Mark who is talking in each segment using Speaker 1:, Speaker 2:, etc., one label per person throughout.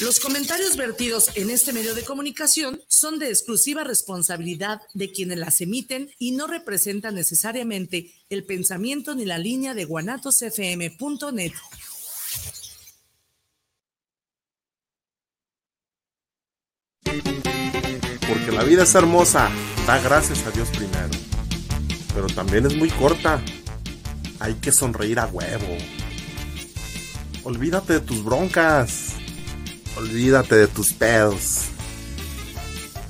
Speaker 1: Los comentarios vertidos en este medio de comunicación son de exclusiva responsabilidad de quienes las emiten y no representan necesariamente el pensamiento ni la línea de guanatosfm.net.
Speaker 2: Porque la vida es hermosa, da gracias a Dios primero. Pero también es muy corta. Hay que sonreír a huevo. Olvídate de tus broncas Olvídate de tus pedos.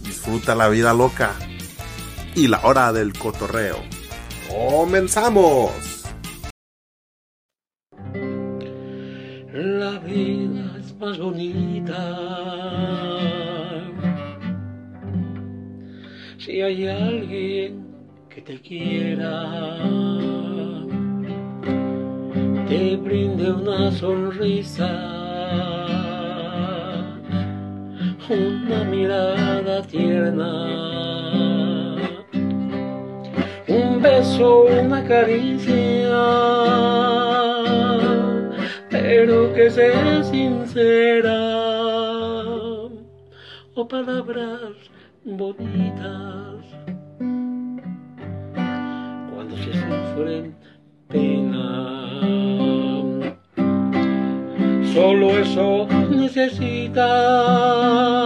Speaker 2: Disfruta la vida loca. Y la hora del cotorreo. ¡Comenzamos!
Speaker 3: La vida es más bonita. Si hay alguien que te quiera, te brinde una sonrisa una mirada tierna, un beso, una caricia, pero que sea sincera, o palabras bonitas, cuando se sufren penas. Solo eso necesita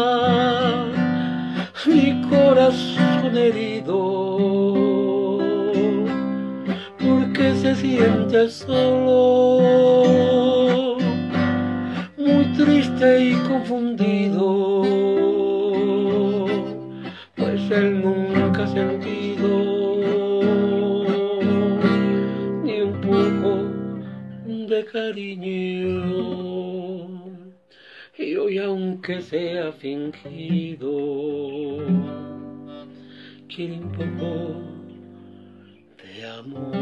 Speaker 3: herido, porque se siente solo, muy triste y confundido, pues él nunca ha sentido ni un poco de cariño. Y hoy aunque sea fingido, quiere un poco de amor.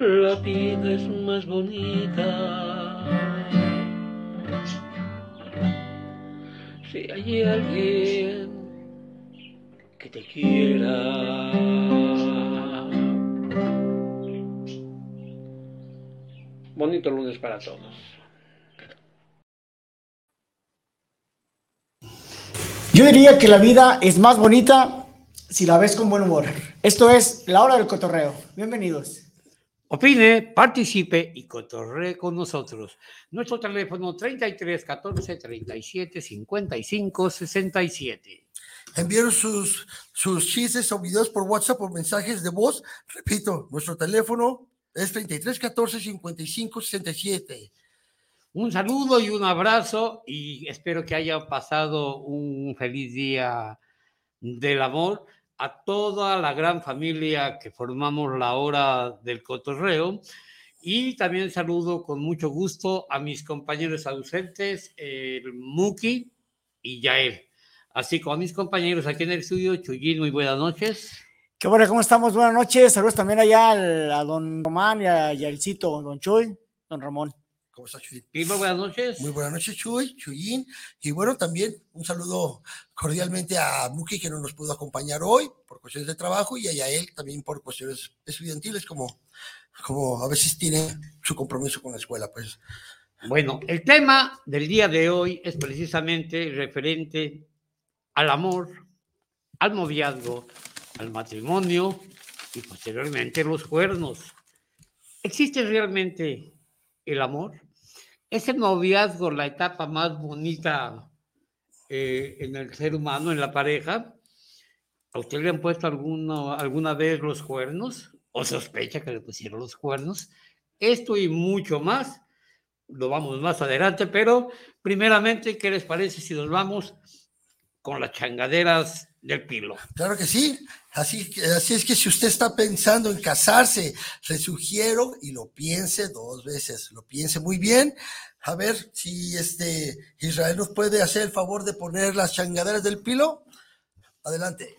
Speaker 3: La vida es más bonita si hay alguien que te quiera. Bonito lunes para todos.
Speaker 4: Yo diría que la vida es más bonita si la ves con buen humor. Esto es La Hora del Cotorreo. Bienvenidos.
Speaker 3: Opine, participe y cotorree con nosotros. Nuestro teléfono 33 14 37 55 67.
Speaker 5: Envíen sus, sus chistes o videos por WhatsApp o mensajes de voz. Repito, nuestro teléfono es 33 14 55 67.
Speaker 3: Un saludo y un abrazo y espero que haya pasado un feliz día del amor a toda la gran familia que formamos la hora del cotorreo y también saludo con mucho gusto a mis compañeros ausentes, el Muki y Yael, así como a mis compañeros aquí en el estudio, Chuyín, muy buenas noches.
Speaker 4: Qué bueno, ¿cómo estamos? Buenas noches. Saludos también allá a don Román y a Yaelcito, don Chuy, don Ramón.
Speaker 5: ¿Cómo está, Chuy?
Speaker 3: muy buenas noches.
Speaker 5: Muy buenas noches, Chuy, Chuyín. Y bueno, también un saludo cordialmente a Muki, que no nos pudo acompañar hoy por cuestiones de trabajo, y a Yael también por cuestiones estudiantiles, como, como a veces tiene su compromiso con la escuela, pues.
Speaker 3: Bueno, el tema del día de hoy es precisamente referente al amor, al noviazgo, al matrimonio y posteriormente los cuernos. ¿Existe realmente el amor? ¿Es el noviazgo la etapa más bonita eh, en el ser humano, en la pareja? ¿A usted le han puesto alguna, alguna vez los cuernos? ¿O sospecha que le pusieron los cuernos? Esto y mucho más lo vamos más adelante, pero primeramente, ¿qué les parece si nos vamos con las changaderas del pilo.
Speaker 5: Claro que sí. Así, así es que si usted está pensando en casarse, le sugiero y lo piense dos veces, lo piense muy bien. A ver si este Israel nos puede hacer el favor de poner las changaderas del pilo. Adelante.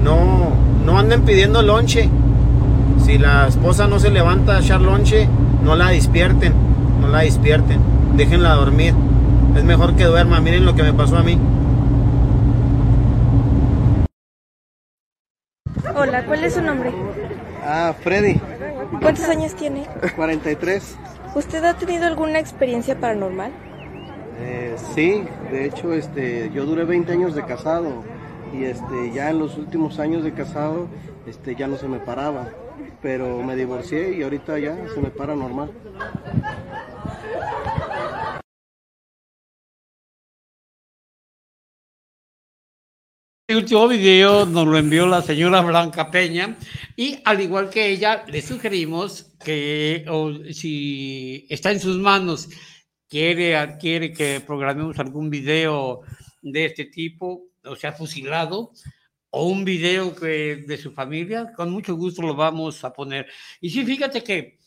Speaker 6: No, no anden pidiendo lonche. Si la esposa no se levanta a echar lonche, no la despierten, no la despierten. Déjenla dormir. Es mejor que duerma. Miren lo que me pasó a mí.
Speaker 7: Hola, ¿cuál es su nombre?
Speaker 6: Ah, Freddy,
Speaker 7: ¿Cuántos años tiene?
Speaker 6: 43.
Speaker 7: ¿Usted ha tenido alguna experiencia paranormal?
Speaker 6: Eh, sí, de hecho, este, yo duré 20 años de casado y este, ya en los últimos años de casado, este, ya no se me paraba, pero me divorcié y ahorita ya se me para normal.
Speaker 3: El último video nos lo envió la señora Blanca Peña y al igual que ella le sugerimos que o, si está en sus manos quiere, quiere que programemos algún video de este tipo, o sea, fusilado, o un video que, de su familia, con mucho gusto lo vamos a poner. Y sí, fíjate que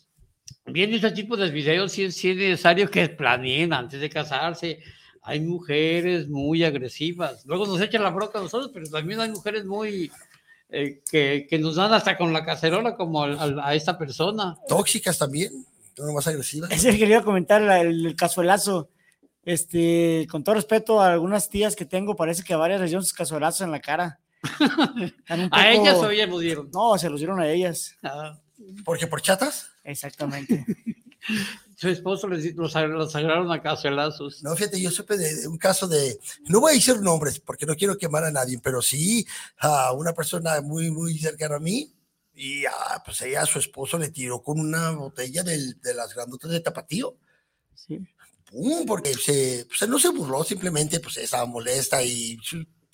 Speaker 3: viendo ese tipo de videos, sí, sí es necesario que planeen antes de casarse. Hay mujeres muy agresivas. Luego nos echan la broca a nosotros, pero también hay mujeres muy eh, que, que, nos dan hasta con la cacerola como a, a, a esta persona.
Speaker 5: Tóxicas también, no más agresivas.
Speaker 4: Es el que quería comentar el, el cazuelazo. Este, con todo respeto a algunas tías que tengo, parece que a varias les dieron sus cazuelazos en la cara.
Speaker 3: Poco... ¿A ellas o ellas los dieron?
Speaker 4: No, se los dieron a ellas.
Speaker 5: Ah. ¿Porque por chatas?
Speaker 4: Exactamente.
Speaker 3: Su esposo les, los, los agarraron a cazuelazos.
Speaker 5: No, fíjate, yo supe de, de, un caso de, no voy a decir nombres porque no quiero quemar a nadie, pero sí a una persona muy, muy cercana a mí, y ah, pues ella a su esposo le tiró con una botella del, de las grandotas de tapatío.
Speaker 4: Sí.
Speaker 5: ¡Pum! Porque se, pues, no se burló, simplemente pues estaba molesta y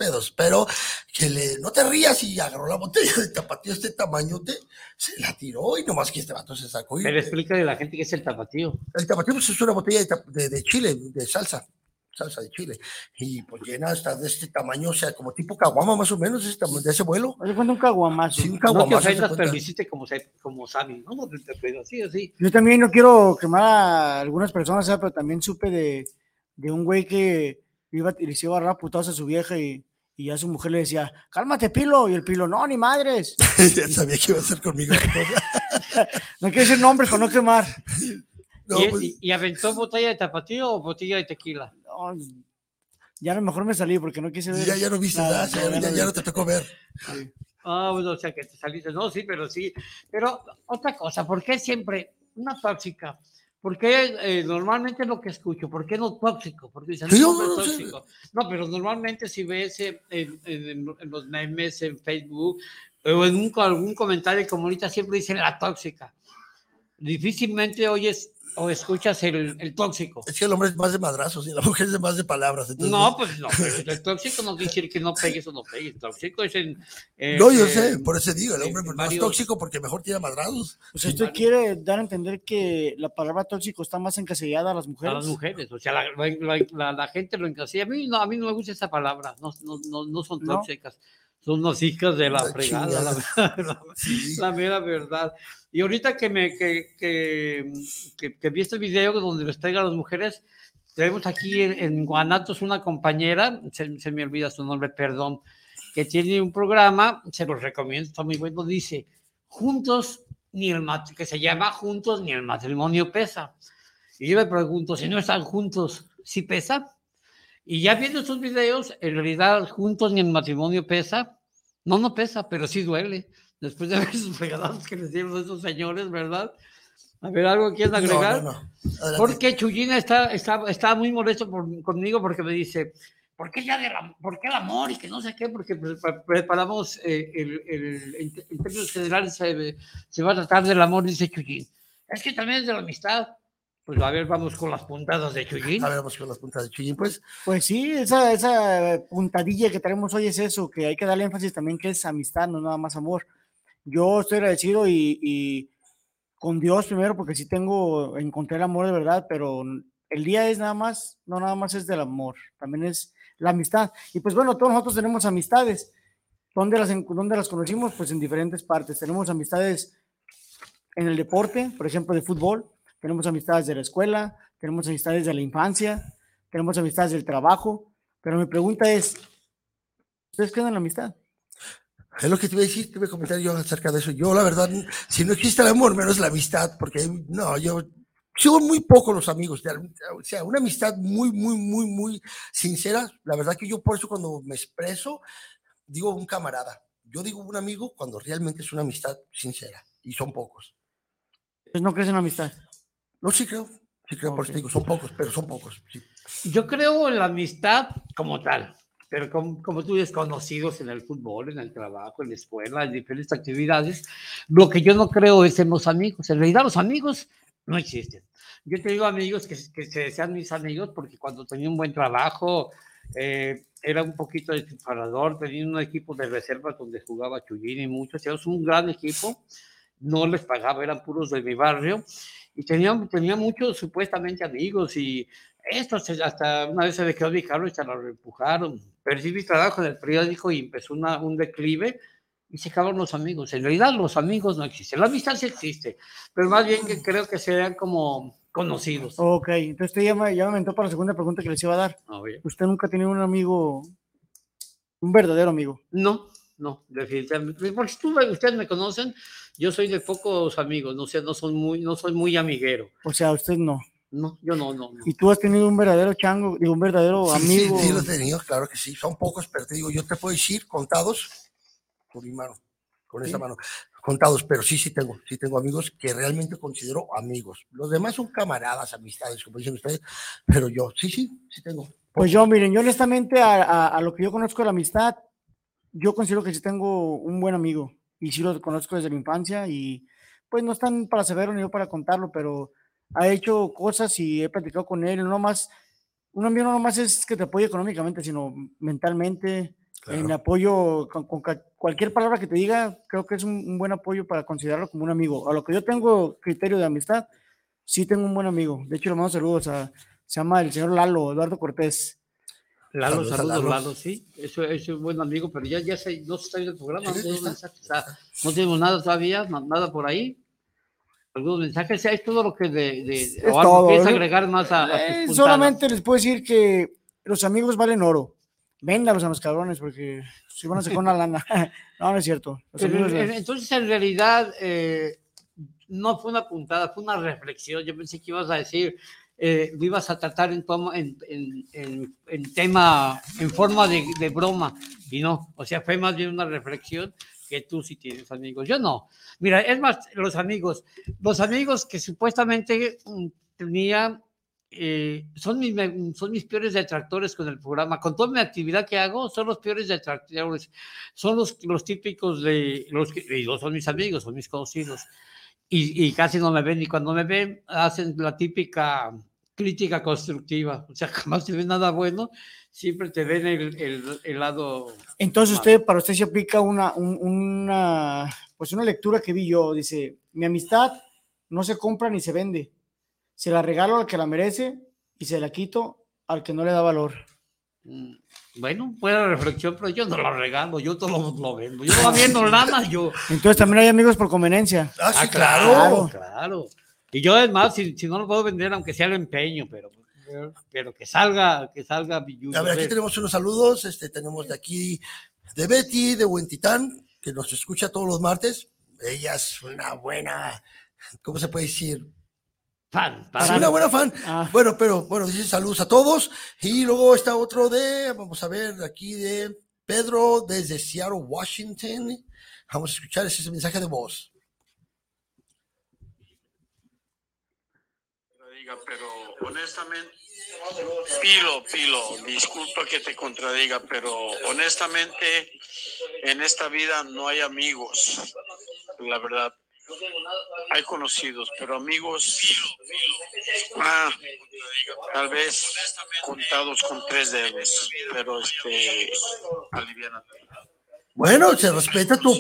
Speaker 5: pedos, pero que le, no te rías y agarró la botella de tapatío este tamaño, te, se la tiró y nomás que este vato se sacó. Y,
Speaker 3: Pero explica de la gente qué es el tapatío.
Speaker 5: El tapatío pues, es una botella de, de, de chile, de salsa salsa de chile y pues llena hasta de este tamaño, o sea, como tipo caguama más o menos, ese de ese vuelo.
Speaker 4: Oye, cuenta un caguamazo.
Speaker 5: Sí, un caguamazo.
Speaker 3: No te ofendas, pero lo hiciste como, como Sammy, ¿no? Así, así.
Speaker 4: Yo también no quiero quemar a algunas personas, ¿sabes? pero también supe de, de un güey que iba, y le iba a agarrar a su vieja y, y ya su mujer le decía, cálmate, Pilo, y el Pilo, no, ni madres.
Speaker 5: ya sabía que iba a hacer conmigo.
Speaker 4: no quiero decir nombres para no quemar.
Speaker 3: No, ¿Y, pues... ¿Y, aventó botella de tapatío o botella de tequila?
Speaker 4: No, ya a lo mejor me salí porque no quise ver.
Speaker 5: Ya, ya no viste nada, ya, ya, ya, ya, no te tocó ver.
Speaker 3: Sí. Ah, bueno, o sea que te saliste. No, sí, pero sí. Pero otra cosa, ¿por qué siempre una tóxica? Porque eh, normalmente es lo que escucho, ¿por qué no tóxico? Porque dicen, no, no, no, tóxico. no, pero normalmente si ves en, en, en, los memes, en Facebook, o en un, algún comentario como ahorita siempre dicen la tóxica. Difícilmente oyes o escuchas el, el, tóxico.
Speaker 5: Es que el hombre es más de madrazos y la mujer es más de palabras. Entonces...
Speaker 3: No, pues no, el tóxico no quiere decir que no pegues o no pegues. El tóxico es en.
Speaker 5: Eh, no, yo eh, sé, por eso digo, el hombre es más tóxico porque mejor tira madrazos.
Speaker 4: Pues usted sí, quiere dar a entender que la palabra tóxico está más encasillada a las mujeres.
Speaker 3: A las mujeres, o sea, la, la, la, la gente lo encasilla. A mí, no, a mí no me gusta esa palabra, no, no, no, no son tóxicas. ¿No? son unas hijas de la, la fregada, la, la, sí. la, mera verdad. Y ahorita que, me, que, que, que, vi este video donde les traigan a las mujeres, tenemos aquí en, Guanatos una compañera, se, se, me olvida su nombre, perdón, que tiene un programa, se los recomiendo, está muy bueno, dice, juntos, ni el que se llama Juntos ni el matrimonio pesa. Y yo me pregunto, si no están juntos, ¿sí pesa? Y ya viendo estos videos, en realidad juntos ni el matrimonio pesa. No, no pesa, pero sí duele. Después de ver sus fregadas que les dieron esos señores, ¿verdad? A ver, ¿algo quieren agregar?
Speaker 5: No, no, no.
Speaker 3: Porque Chuyina está, está, está muy molesto por, conmigo porque me dice, ¿por qué ya de la, por qué el amor y que no sé qué? Porque preparamos eh, el, el, en, en términos generales se, se, va a tratar del amor, dice Chuyín. Es que también es de la amistad. Pues a ver, vamos con las puntadas de Chuyín.
Speaker 5: A ver, vamos con las puntadas de Chuyín, pues.
Speaker 4: Pues sí, esa, esa puntadilla que tenemos hoy es eso, que hay que darle énfasis también que es amistad, no nada más amor. Yo estoy agradecido y, con Dios primero, porque sí tengo, encontré el amor de verdad, pero el día es nada más, no nada más es del amor, también es la amistad. Y pues bueno, todos nosotros tenemos amistades. ¿Dónde las, dónde las conocimos? Pues en diferentes partes. Tenemos amistades en el deporte, por ejemplo, de fútbol. Tenemos amistades de la escuela, tenemos amistades de la infancia, tenemos amistades del trabajo. Pero mi pregunta es, ¿ustedes creen en la amistad?
Speaker 5: Es lo que te iba a decir, te iba a comentar yo acerca de eso. Yo, la verdad, si no existe el amor, menos la amistad, porque no, yo, son muy pocos los amigos. de- O sea, una amistad muy, muy, muy, muy sincera. La verdad que yo por eso cuando me expreso, digo un camarada. Yo digo un amigo cuando realmente es una amistad sincera. Y son pocos.
Speaker 4: Pues no crees en la amistad.
Speaker 5: No, sí creo. Sí creo, por eso digo, son pocos, pero son pocos. sí.
Speaker 3: Yo creo en la amistad como tal, pero como, como tú dices, conocidos en el fútbol, en el trabajo, en la escuela, en diferentes actividades. Lo que yo no creo es en los amigos. En realidad los amigos no existen. Yo tengo amigos que, que se sean mis amigos porque cuando tenía un buen trabajo, eh, era un poquito disparador, tenía un equipo de reservas donde jugaba Chuyín y muchos, era un gran equipo, no les pagaba, eran puros de mi barrio, y tenía, tenía muchos supuestamente amigos, y esto se- hasta una vez se quedó mi carro y se lo empujaron. Percibí trabajo en el periódico y empezó una, un declive y se acabaron los amigos. En realidad los amigos no existen, la amistad sí existe, pero más bien que creo que sean como conocidos.
Speaker 4: Ok, entonces usted ya me, ya me aventó para la segunda pregunta que les iba a dar. ¿Usted nunca ha tenido un amigo, un verdadero amigo?
Speaker 3: No, no, definitivamente. Porque tú, ustedes me conocen, yo soy de pocos amigos, no sé, no soy muy, no soy muy amiguero.
Speaker 4: O sea, usted no.
Speaker 3: No, yo no, no, no.
Speaker 4: ¿Y tú has tenido un verdadero chango, digo, un verdadero
Speaker 5: Sí,
Speaker 4: amigo?
Speaker 5: Sí, sí, los he tenido, claro que sí. Son pocos, pero te digo, yo te puedo decir contados por mi mano, con
Speaker 4: Sí.
Speaker 5: mano. Contados, pero sí, sí tengo, sí tengo amigos que realmente considero amigos. Los demás son camaradas, amistades, como dicen ustedes, pero yo, sí, sí, sí tengo.
Speaker 4: Pues yo, miren, yo honestamente a, a- a lo que yo conozco de la amistad, yo considero que sí tengo un buen amigo y sí lo conozco desde la infancia y pues no están para saberlo ni yo para contarlo, pero ha hecho cosas y he platicado con él, no más, un amigo no nomás es que te apoye económicamente, sino mentalmente, en
Speaker 5: Claro.
Speaker 4: apoyo, con, con cualquier palabra que te diga, creo que es un, un buen apoyo para considerarlo como un amigo. A lo que yo tengo criterio de amistad, sí tengo un buen amigo. De hecho, le mando saludos a, se llama el señor Lalo, Eduardo Cortés.
Speaker 3: Lalo,
Speaker 5: Saludos Lalo.
Speaker 3: Lalo, sí. Eso, eso es un buen amigo, pero ya, ya se, no se está viendo el programa, no tenemos nada todavía, na- nada por ahí. Algunos mensajes, es todo lo que de, de
Speaker 4: Es
Speaker 3: o
Speaker 4: todo,
Speaker 3: quieres agregar más a, a tus
Speaker 4: Eh, solamente les puedo decir que los amigos valen oro. Véndalos a los cabrones porque si van a sacar una lana. no, no es cierto.
Speaker 3: Pero, entonces, en realidad, eh, no fue una puntada, fue una reflexión. Yo pensé que ibas a decir, eh, lo ibas a tratar en, toma- en- en- en tema, en forma de, de broma, y no. O sea, fue más bien una reflexión que tú sí tienes amigos. Yo no. Mira, es más, los amigos, los amigos que supuestamente mm, tenía. eh, son, mis, son mis peores detractores con el programa. Con toda mi actividad que hago, son los peores detractores son los, los típicos de los que y no son mis amigos, son mis conocidos. Y, y casi no me ven, y cuando me ven, hacen la típica crítica constructiva. O sea, jamás te ven nada bueno, siempre te ven el, el, el lado.
Speaker 4: Entonces
Speaker 3: malo.
Speaker 4: usted, para usted se aplica una, un- una, pues una lectura que vi yo. Dice, mi amistad no se compra ni se vende. Se la regalo al que la merece y se la quito al que no le da valor.
Speaker 3: mm, Bueno, buena reflexión, pero yo no lo regalo, yo todo lo, lo vendo. Yo no viendo lana, yo.
Speaker 4: Entonces también hay amigos por conveniencia.
Speaker 5: Ah, sí,
Speaker 3: Ah,
Speaker 5: claro.
Speaker 3: claro, claro. Y yo, además, si, si no lo puedo vender, aunque sea el empeño, pero, pero que salga, que salga.
Speaker 5: A ver, aquí tenemos unos saludos. Este, tenemos de aquí de Betty, de Huentitán, que nos escucha todos los martes. Ella es una buena, ¿cómo se puede decir?
Speaker 3: Fan,
Speaker 5: Sí,
Speaker 3: fan.
Speaker 5: una buena fan.
Speaker 4: Ah.
Speaker 5: Bueno, pero bueno, dice saludos a todos. Y luego está otro de, vamos a ver, aquí de Pedro desde Seattle, Washington. Vamos a escuchar ese mensaje de voz.
Speaker 8: Contradiga, pero honestamente, Pilo, Pilo, disculpa que te contradiga, pero honestamente en esta vida no hay amigos, la verdad. Hay conocidos, pero amigos, ah, tal vez contados con tres dedos, pero este, aliviánate.
Speaker 5: Bueno, se respeta tu.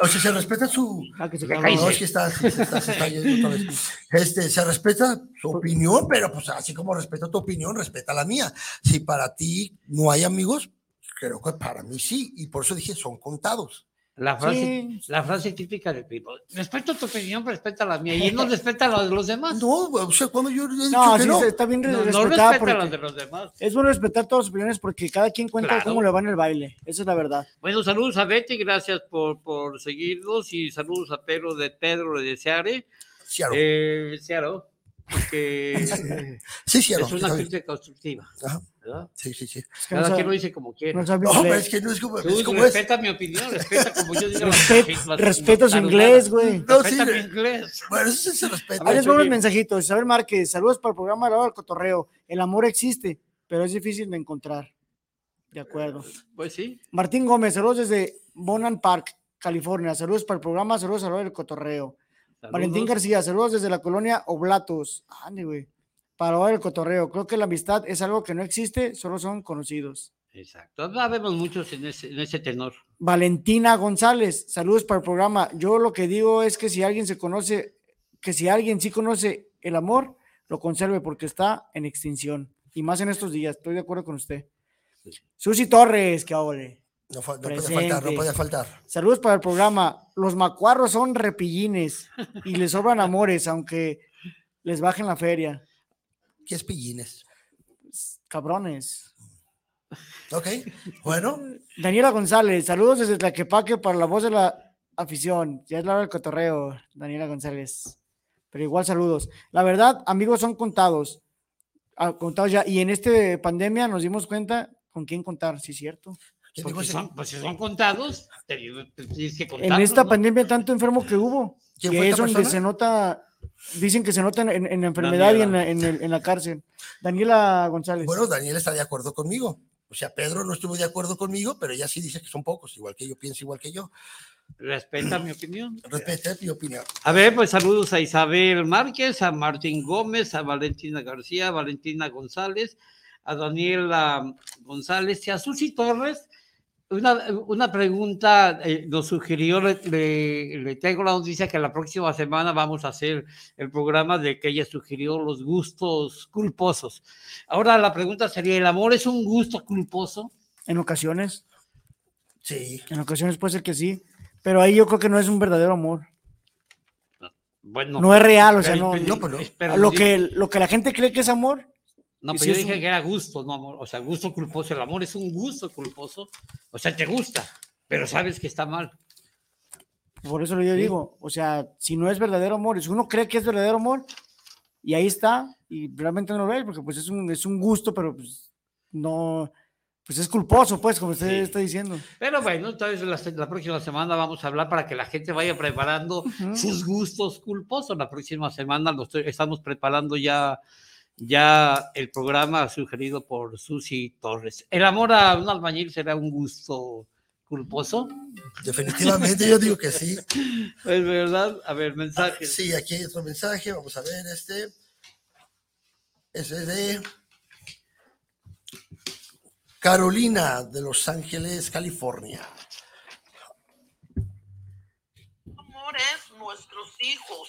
Speaker 5: O sea, se respeta su.
Speaker 4: Ah, que se.
Speaker 5: No, es que está, se está, se está yendo otra vez. Este, se respeta su opinión, pero pues así como respeto tu opinión, respeta la mía. Si para ti no hay amigos, creo que para mí sí. Y por eso dije, son contados.
Speaker 3: La frase,
Speaker 4: Sí.
Speaker 3: la frase típica de Pipo. Respeto tu opinión, respeta la mía. Y él no respeta la de los demás.
Speaker 5: No, o sea, cuando yo he dicho
Speaker 4: No,
Speaker 5: que
Speaker 4: sí,
Speaker 5: no.
Speaker 4: está bien
Speaker 3: No, no respeta las de los demás.
Speaker 4: es bueno respetar todas las opiniones porque cada quien cuenta
Speaker 3: Claro.
Speaker 4: cómo le va en el baile. Esa es la verdad.
Speaker 3: Bueno, saludos a Betty, gracias por, por seguirnos y saludos a Pedro de Pedro de Seare.
Speaker 5: Ciaro.
Speaker 3: Eh, Searo,
Speaker 5: sí, Ciaro.
Speaker 3: es una crítica constructiva.
Speaker 5: Ajá,
Speaker 3: ¿verdad?
Speaker 5: Sí, sí, sí.
Speaker 4: Es que
Speaker 3: Cada
Speaker 4: no
Speaker 3: quien lo dice como quiere.
Speaker 4: no
Speaker 5: es que no es como,
Speaker 3: Tú
Speaker 5: es como es.
Speaker 3: respeta mi opinión, respeta como yo digo. las
Speaker 4: Respet-
Speaker 3: cosas, las-
Speaker 4: respeto
Speaker 3: las
Speaker 4: su inglés, güey.
Speaker 5: No,
Speaker 3: Respeta
Speaker 5: sí,
Speaker 3: mi inglés.
Speaker 5: Bueno, eso sí se respeta.
Speaker 4: Ahí les
Speaker 3: Chuy.
Speaker 4: van los mensajitos. Isabel Márquez, saludos para el programa de la hora del cotorreo. El amor existe, pero es difícil de encontrar. De acuerdo.
Speaker 3: Pues sí.
Speaker 4: Martín Gómez, saludos desde Bonan Park, California. Saludos para el programa, saludos a la hora del cotorreo.
Speaker 3: Saludos.
Speaker 4: Valentín García, saludos desde la colonia Oblatos. Ande, güey. Para del cotorreo. Creo que la amistad es algo que no existe, solo son conocidos.
Speaker 3: Exacto. No vemos muchos en ese, en ese tenor.
Speaker 4: Valentina González, saludos para el programa. Yo lo que digo es que si alguien se conoce, que si alguien sí conoce el amor, lo conserve porque está en extinción. Y más en estos días, estoy de acuerdo con usted. Susi Torres, que ole.
Speaker 5: No, no puede faltar, no puede faltar.
Speaker 4: Saludos para el programa. Los macuarros son repillines y les sobran amores, aunque les bajen la feria.
Speaker 5: ¿Qué es pillines?
Speaker 4: Cabrones.
Speaker 5: Ok, bueno,
Speaker 4: Daniela González, saludos desde Tlaquepaque para la voz de la afición. Ya es la hora del cotorreo, Daniela González. Pero igual saludos. La verdad, amigos, son contados. Ah, contados ya. Y en esta pandemia nos dimos cuenta con quién contar, sí, cierto.
Speaker 3: Son, pues si son contados, te, te tienes que
Speaker 4: En esta
Speaker 3: ¿no?
Speaker 4: pandemia, tanto enfermo que hubo,
Speaker 5: ¿Quién
Speaker 4: que
Speaker 5: fue
Speaker 4: es
Speaker 5: esta
Speaker 4: donde
Speaker 5: persona?
Speaker 4: se nota, dicen que se nota en, en la enfermedad y en la, en el- en la cárcel. Daniela González.
Speaker 5: Bueno, Daniel está de acuerdo conmigo. O sea, Pedro no estuvo de acuerdo conmigo, pero ella sí dice que son pocos, igual que yo, pienso igual que yo.
Speaker 3: Respeta mi opinión.
Speaker 5: Respete mi opinión.
Speaker 3: A ver, pues saludos a Isabel Márquez, a Martín Gómez, a Valentina García, a Valentina González, a Daniela González y a Susi Torres. Una, una pregunta eh, nos sugirió, le, le- le tengo la noticia que la próxima semana vamos a hacer el programa de que ella sugirió los gustos culposos. Ahora la pregunta sería, ¿el amor es un gusto culposo?
Speaker 4: En ocasiones,
Speaker 5: Sí.
Speaker 4: en ocasiones puede ser que sí, pero ahí yo creo que no es un verdadero amor.
Speaker 3: Bueno,
Speaker 4: No, es real, o sea, no.
Speaker 3: pero-
Speaker 5: no, pues no.
Speaker 4: lo, que, lo que la gente cree que es amor,
Speaker 3: No, pero
Speaker 4: si
Speaker 3: yo dije
Speaker 4: un-
Speaker 3: que era gusto, no amor. O sea, gusto culposo. El amor es un gusto culposo. O sea, te gusta, pero sabes que está mal.
Speaker 4: por eso yo digo, o sea, si no es verdadero amor, si uno cree que es verdadero amor, y ahí está, y realmente no lo ve, porque pues es un, es un gusto, pero pues no, pues es culposo, pues, como usted
Speaker 3: Sí.
Speaker 4: está diciendo.
Speaker 3: Pero bueno, entonces la, la próxima semana vamos a hablar para que la gente vaya preparando
Speaker 4: Ujú.
Speaker 3: sus gustos culposos. La próxima semana lo estoy- estamos preparando ya, ya el programa sugerido por Susi Torres. ¿El amor a un albañil será un gusto culposo?
Speaker 5: Definitivamente yo digo que sí.
Speaker 3: Es verdad. A ver, mensajes.
Speaker 5: Sí, aquí hay otro mensaje. Vamos a ver este. Ese es de Carolina de Los Ángeles, California.
Speaker 9: amor es nuestros hijos.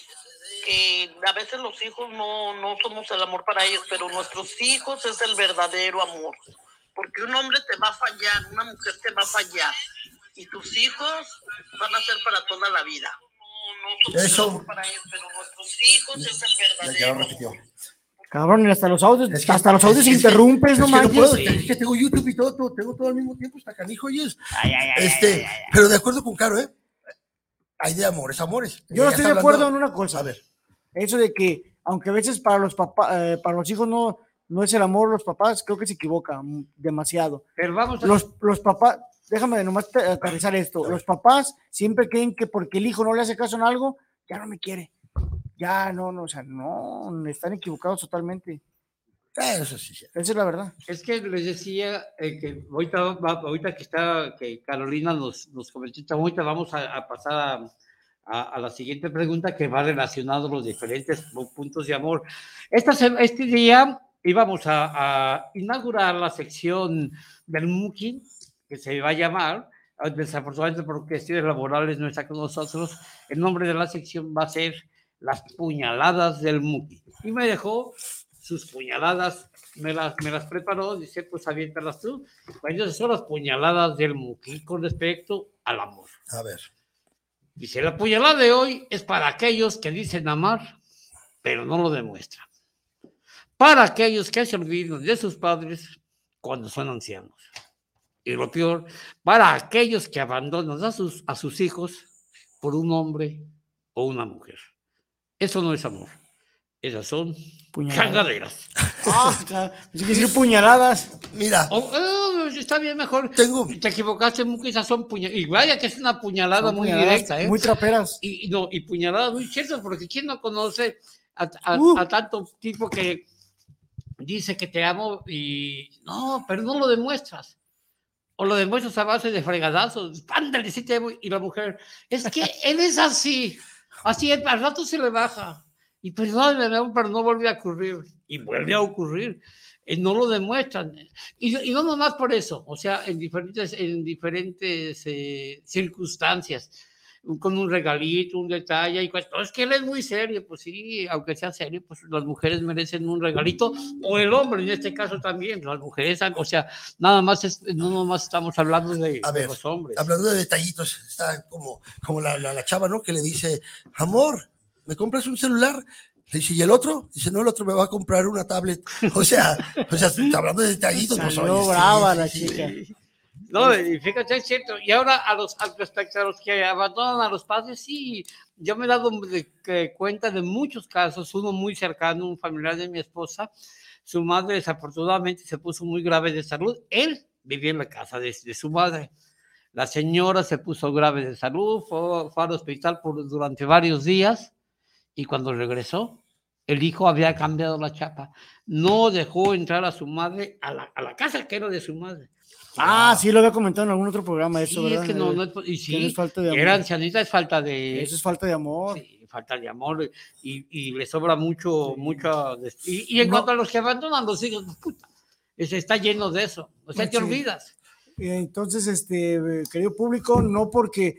Speaker 9: Que a veces los hijos no, no somos el amor para ellos, pero nuestros hijos es el verdadero amor. Porque un hombre te va a fallar, una mujer te va a fallar. Y tus hijos van a ser para toda la vida. No, no
Speaker 5: Eso.
Speaker 9: para ellos, pero nuestros hijos es el verdadero.
Speaker 4: Cabrón, hasta los audios,
Speaker 5: Es que-
Speaker 4: hasta los audios
Speaker 5: es que-
Speaker 4: interrumpes, no
Speaker 5: es que no
Speaker 4: manches.
Speaker 5: puedo, es que tengo YouTube y todo, todo, tengo todo al mismo tiempo, está canijo, oyes. Este, pero de acuerdo con Caro, ¿eh? Hay de amores, amores.
Speaker 4: Yo no estoy de acuerdo en una cosa.
Speaker 5: A ver,
Speaker 4: Eso de que, aunque a veces para los papás, para los hijos no, no es el amor los papás, creo que se equivoca mm, demasiado.
Speaker 3: Pero vamos a...
Speaker 4: Los, los papás, déjame nomás te- aterrizar esto. Los papás siempre creen que porque el hijo no le hace caso en algo, ya no me quiere. Ya no, no, o sea, no, están equivocados totalmente.
Speaker 5: eh, eso sí, sí.
Speaker 4: Esa es la verdad.
Speaker 3: Es que les decía eh, que ahorita, ahorita que está, que Carolina nos, nos comentó, ahorita vamos a, a pasar a, a- a la siguiente pregunta que va relacionado a los diferentes pu- puntos de amor. Esta, este día íbamos a, a inaugurar la sección del Muki, que se va a llamar, ah, desafortunadamente por cuestiones laborales no está con nosotros, el nombre de la sección va a ser Las puñaladas del Muki. Y me dejó sus puñaladas, me las, me las preparó, dice, pues aviéntalas tú. Pues entonces son las puñaladas del Muki con respecto al amor.
Speaker 5: A ver.
Speaker 3: Dice, la puñalada de hoy es para aquellos que dicen amar, pero no lo demuestran. Para aquellos que se olvidan de sus padres cuando son ancianos. Y lo peor, para aquellos que abandonan a sus, a sus hijos por un hombre o una mujer. Eso no es amor. Esas son
Speaker 4: Puñaladas.
Speaker 3: cagaderas.
Speaker 4: Ah, claro. Decir puñaladas.
Speaker 5: Mira,
Speaker 3: Oh, oh, está bien, mejor.
Speaker 5: tengo.
Speaker 3: Te equivocaste, Muki, esas son puñaladas. Y vaya que es una puñalada
Speaker 4: Son
Speaker 3: muy
Speaker 4: puñaladas
Speaker 3: directa, ¿eh?
Speaker 4: Muy traperas.
Speaker 3: Y, y no, y puñaladas muy ciertas, porque ¿quién no conoce a, a-
Speaker 4: Uh.
Speaker 3: a tanto tipo que dice que te amo y no, pero no lo demuestras? O lo demuestras a base de fregadazos. Ándale, sí te amo. Y la mujer, es que él es así. Así es, al rato se le baja. Y perdóname, mi amor, pero no vuelve a ocurrir. Y vuelve a ocurrir. Y no lo demuestran. Y, y no nomás por eso, o sea, en diferentes, en diferentes eh, circunstancias con un regalito, un detalle, y pues, "No, es que él es muy serio, pues sí, aunque sea serio, pues las mujeres merecen un regalito, o el hombre en este caso también, las mujeres, o sea, nada más, es- no nomás estamos hablando de,
Speaker 5: A
Speaker 3: de
Speaker 5: ver,
Speaker 3: los hombres.
Speaker 5: Hablando de detallitos, está como, como la, la, la chava, ¿no? Que le dice, amor, ¿me compras un celular? Le dice, ¿y el otro? Dice, no, el otro me va a comprar una tablet. O sea, o sea, está hablando de detallitos. pues, oye, sí,
Speaker 4: brava
Speaker 5: sí,
Speaker 4: la
Speaker 5: sí.
Speaker 4: chica.
Speaker 3: No, y fíjate, es cierto. Y ahora a los al respecto a los que abandonan a los padres, sí, yo me he dado de- cuenta de muchos casos, uno muy cercano, un familiar de mi esposa, su madre desafortunadamente se puso muy grave de salud, él vivía en la casa de, de su madre. La señora se puso grave de salud, fue, fue al hospital por, durante varios días y cuando regresó, el hijo había cambiado la chapa. No dejó entrar a su madre a la, a la casa que era de su madre.
Speaker 4: Ah, sí, lo había comentado en algún otro programa eso,
Speaker 3: Sí,
Speaker 4: ¿verdad?
Speaker 3: es que no, no es, y sí,
Speaker 4: es falta de amor.
Speaker 3: era ancianita, es falta de,
Speaker 4: Eso es falta de amor.
Speaker 3: sí, falta de amor y, y le sobra mucho, mucha, des- y, y en
Speaker 4: No.
Speaker 3: cuanto a los que abandonan los hijos, puta, está lleno de eso, o sea, te olvidas.
Speaker 4: Eh, Entonces, este, eh, querido público, no porque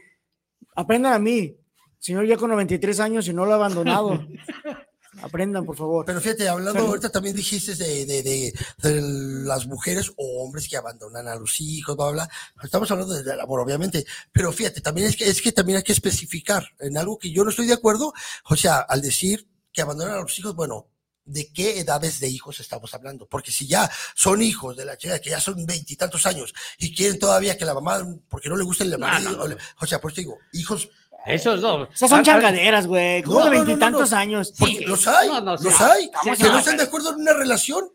Speaker 4: aprendan a mí, señor ya con 93 años y no lo ha abandonado. Aprendan, por favor.
Speaker 5: Pero fíjate, hablando
Speaker 4: Salud.
Speaker 5: ahorita también dijiste de, de, de, de las mujeres o hombres que abandonan a los hijos, bla, bla, bla. Estamos hablando de- del amor, obviamente. Pero fíjate, también es que, es que también hay que especificar en algo que yo no estoy de acuerdo. O sea, al decir que abandonan a los hijos, bueno, ¿de qué edades de hijos estamos hablando? Porque si ya son hijos de la chica que ya son veintitantos años y quieren todavía que la mamá, porque no le gusta el marido,
Speaker 3: no, no.
Speaker 5: o le- o sea, pues te digo, hijos
Speaker 3: Eso no.
Speaker 4: Esas son
Speaker 3: Ah, ah,
Speaker 4: changaderas, güey. Como
Speaker 5: No,
Speaker 4: de
Speaker 5: no, no, no,
Speaker 4: veintitantos
Speaker 5: no.
Speaker 4: años.
Speaker 3: Sí,
Speaker 5: los hay,
Speaker 3: no, no, sí,
Speaker 5: los hay,
Speaker 3: sí,
Speaker 5: que
Speaker 3: no,
Speaker 5: no están de acuerdo en una relación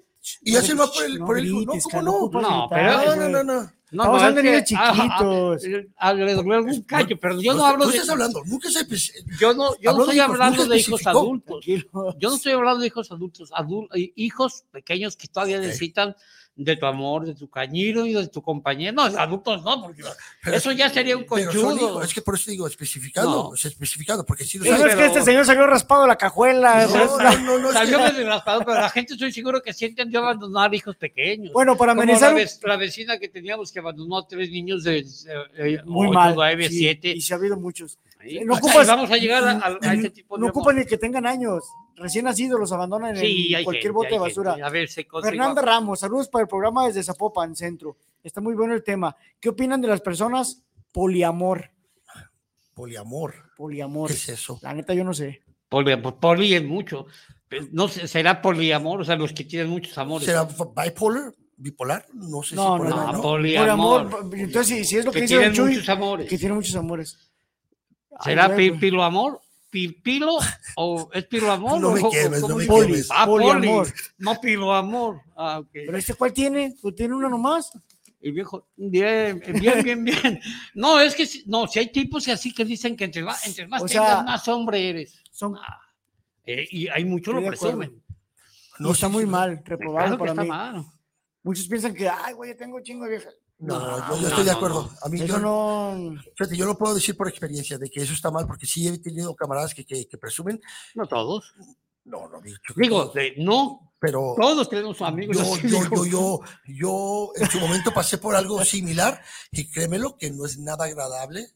Speaker 5: y
Speaker 4: No
Speaker 5: hacen más por el,
Speaker 4: no
Speaker 5: por el hijo. No,
Speaker 4: grites,
Speaker 5: ¿cómo no?
Speaker 3: No, pero-
Speaker 5: No, no, no, no.
Speaker 3: No,
Speaker 4: Estamos
Speaker 3: no,
Speaker 4: hablando
Speaker 3: es
Speaker 4: de
Speaker 3: que,
Speaker 4: niños
Speaker 3: ah,
Speaker 4: chiquitos.
Speaker 3: le doblé algún callo, pero yo no hablo
Speaker 5: ¿Tú
Speaker 3: de.
Speaker 5: estás hablando? Nunca se... pues,
Speaker 3: Yo no, yo no estoy hablando de hijos adultos. Yo no estoy hablando de hijos adultos, adul- hijos pequeños que todavía necesitan de tu amor, de tu cañero y de tu compañero. No, adultos no, porque
Speaker 5: pero-
Speaker 3: eso ya sería un conchudo.
Speaker 5: hijos, Es que por eso digo, especificando,
Speaker 3: No.
Speaker 5: o sea, especificando, porque si
Speaker 4: ¿Sabes
Speaker 5: hay...
Speaker 3: pero-
Speaker 4: que este señor salió raspado de la cajuela?
Speaker 5: No, no, no, no, es
Speaker 3: Salió
Speaker 5: que-
Speaker 3: raspado, pero la gente estoy seguro que sienten de abandonar hijos pequeños.
Speaker 4: Bueno, para
Speaker 3: Como
Speaker 4: amenizar
Speaker 3: la, vecina que teníamos que abandonó a tres niños de eh,
Speaker 4: muy
Speaker 3: ocho,
Speaker 4: mal.
Speaker 3: nueve,
Speaker 4: sí,
Speaker 3: siete.
Speaker 4: Y se ha habido muchos.
Speaker 3: Ahí.
Speaker 4: no
Speaker 3: Ahí
Speaker 4: ocupas-
Speaker 3: vamos a llegar a, a- a este tipo de
Speaker 4: No ocupan ni que tengan años. Recién nacidos los abandonan
Speaker 3: Sí,
Speaker 4: en cualquier
Speaker 3: gente,
Speaker 4: bote de basura.
Speaker 3: gente. A ver, se consigue-
Speaker 4: Fernanda Ramos, saludos para el programa desde Zapopan, Centro. Está muy bueno el tema. ¿Qué opinan de las personas poliamor?
Speaker 5: Poliamor,
Speaker 4: Poliamor.
Speaker 5: ¿qué es eso?
Speaker 4: La neta, yo no sé.
Speaker 3: Poli, pues, poli es mucho. Pero No sé, será poliamor, o sea, los que tienen muchos amores.
Speaker 5: ¿Será bipolar? ¿Bipolar? No sé
Speaker 4: No,
Speaker 5: si
Speaker 4: no, no.
Speaker 3: ¿no? Poliamor.
Speaker 4: Poliamor. Entonces, si, si es lo que,
Speaker 3: que
Speaker 4: dice
Speaker 3: tienen
Speaker 4: Chuy,
Speaker 3: muchos amores.
Speaker 4: que tiene muchos amores.
Speaker 3: ¿Será
Speaker 4: güey,
Speaker 3: pi-
Speaker 4: pues.
Speaker 3: pilo amor? ¿Pi- ¿Pilo? ¿O es pilo amor?
Speaker 5: No
Speaker 3: o
Speaker 5: me
Speaker 3: co-
Speaker 5: quemes, no me?
Speaker 4: Poli,
Speaker 5: quemes.
Speaker 3: Ah, poli.
Speaker 4: poliamor.
Speaker 3: No pilo amor. Ah, ok.
Speaker 4: ¿Pero este cuál tiene? ¿Pues tiene uno nomás?
Speaker 3: El viejo, bien, bien, bien, bien. No, es que, si- no, si hay tipos así que dicen que entre más, entre más
Speaker 4: O
Speaker 3: tengas,
Speaker 4: sea,
Speaker 3: más hombre eres.
Speaker 4: Son,
Speaker 3: Ah, eh, y hay muchos lo presumen.
Speaker 4: no, está muy mal, reprobable
Speaker 3: Claro
Speaker 4: para
Speaker 3: está
Speaker 4: mí.
Speaker 3: mal.
Speaker 4: Muchos piensan que, ay, güey, tengo chingo de viejas.
Speaker 5: No,
Speaker 3: No,
Speaker 5: yo, yo
Speaker 3: no,
Speaker 5: estoy de
Speaker 3: no,
Speaker 5: acuerdo. A mí
Speaker 4: Eso
Speaker 5: yo,
Speaker 4: no.
Speaker 5: fíjate, yo lo puedo decir por experiencia de que eso está mal, porque sí he tenido camaradas que, que, que presumen.
Speaker 3: No todos.
Speaker 5: No, no,
Speaker 3: Digo, de- no,
Speaker 5: pero
Speaker 3: todos tenemos amigos.
Speaker 5: yo,
Speaker 3: así,
Speaker 5: yo, yo, yo, yo en su momento pasé por algo similar y créemelo que no es nada agradable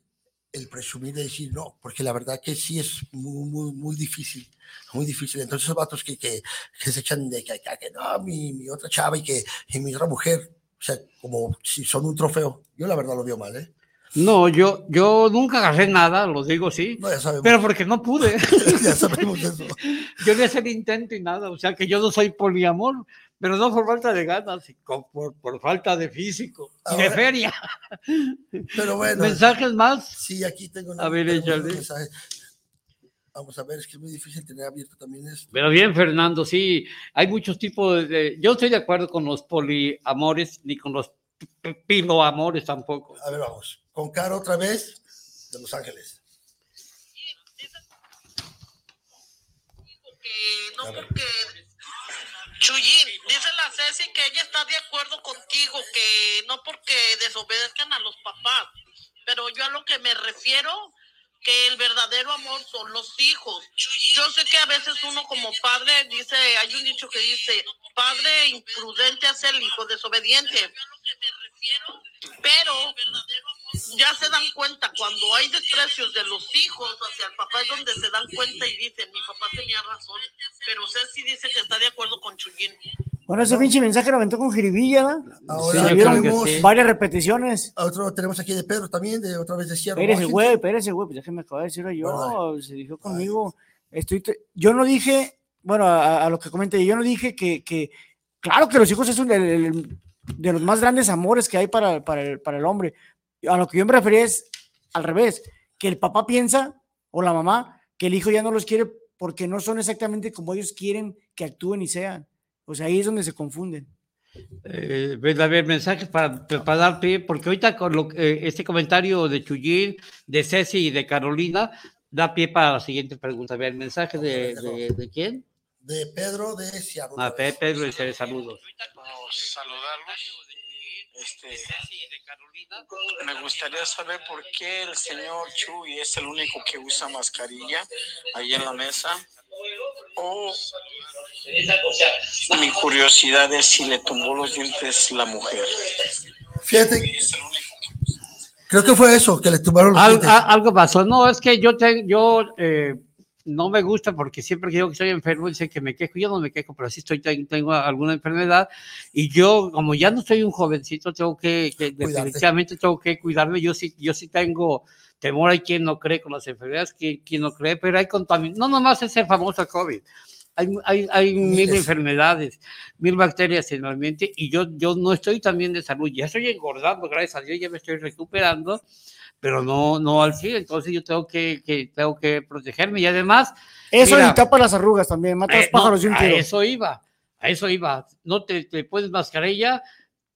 Speaker 5: el presumir de decir no, porque la verdad que sí es muy, muy, muy difícil, muy difícil. Entonces esos vatos que, que, que se echan de que, que, que no, mi, mi otra chava y que y mi otra mujer, sea, como si son un trofeo, yo la verdad lo veo mal, ¿eh?
Speaker 3: No, yo, yo nunca agarré nada, lo digo sí,
Speaker 5: No, ya sabemos,
Speaker 3: pero porque no pude.
Speaker 5: ya sabemos eso.
Speaker 3: yo le hice el intento y nada, o sea que yo no soy poliamor, pero no por falta de ganas, por, por falta de físico de feria.
Speaker 5: Pero bueno,
Speaker 3: ¿Mensajes más?
Speaker 5: sí, aquí tengo
Speaker 3: A ver,
Speaker 5: tenemos
Speaker 3: échale.
Speaker 5: un mensaje. Vamos a ver, es que es muy difícil tener abierto también esto.
Speaker 3: Pero bien, Fernando, sí, hay muchos tipos de... Yo estoy de acuerdo con los poliamores, ni con los piloamores tampoco.
Speaker 5: A ver, vamos. Con Caro otra vez, de Los Ángeles.
Speaker 9: Que no porque Chuyín, dice la Ceci que ella está de acuerdo contigo, que no porque desobedezcan a los papás, pero yo a lo que me refiero, que el verdadero amor son los hijos. Yo sé que a veces uno como padre dice, hay un dicho que dice, padre imprudente hace el hijo desobediente. Pero ya se dan cuenta, cuando hay desprecios de los hijos hacia el papá es donde se dan cuenta y dicen, mi papá tenía razón. Pero Ceci dice que está de acuerdo con Chuyín.
Speaker 4: Bueno, ese pinche mensaje lo aventó con jiribilla, ¿verdad?
Speaker 5: Ahora
Speaker 3: Sí,
Speaker 4: vieron
Speaker 3: que.
Speaker 4: Varias repeticiones.
Speaker 5: otro tenemos aquí de Pedro también, de otra vez de Sierra.
Speaker 4: Espérese, güey, espérese, güey, pues déjeme acabar de decirlo yo, se dijo conmigo. Estoy, yo no dije, bueno, a, a lo que comenté, yo no dije que, que claro que los hijos es un el- el- de los más grandes amores que hay para, para, el, para el hombre. A lo que yo me refería es al revés, que el papá piensa, o la mamá, que el hijo ya no los quiere porque no son exactamente como ellos quieren que actúen y sean. O sea, ahí es donde se confunden.
Speaker 3: Eh, ves, a ver, mensajes para, para dar pie, porque ahorita con lo, eh, este comentario de Chuyín, de Ceci y de Carolina da pie para la siguiente pregunta. A ver, mensaje de, de, de quién?
Speaker 5: De Pedro de Seattle.
Speaker 3: A Pe- Pedro y Cere, saludos.
Speaker 8: Vamos a saludarlos. Este, me gustaría saber por qué el señor Chuy es el único que usa mascarilla ahí en la mesa. O mi curiosidad es si le tumbó los dientes la mujer.
Speaker 5: Fíjate, creo que fue eso, que le tumbaron los
Speaker 3: Al-
Speaker 5: dientes.
Speaker 3: a- algo pasó. No, es que yo, te, yo eh, no me gusta porque siempre que digo que estoy enfermo, dicen que me quejo. Yo no me quejo, pero sí estoy, ten- tengo alguna enfermedad. Y yo, como ya no soy un jovencito, tengo que, que definitivamente tengo que cuidarme. Yo sí, yo sí tengo temor. Hay quien no cree con las enfermedades, quien, quien no cree, pero hay contaminación. No nomás ese famoso COVID. Hay, hay, hay mil enfermedades, mil bacterias en el ambiente y yo, yo no estoy tan bien de salud. Ya estoy engordando, gracias a Dios, ya me estoy recuperando pero no, no al 100, entonces yo tengo que, que, tengo que protegerme y además...
Speaker 4: Eso
Speaker 3: mira,
Speaker 4: y tapa las arrugas también, mata a los
Speaker 3: eh, no,
Speaker 4: pájaros de un
Speaker 3: a
Speaker 4: tiro.
Speaker 3: eso iba, a eso iba, no te, te pones mascarilla,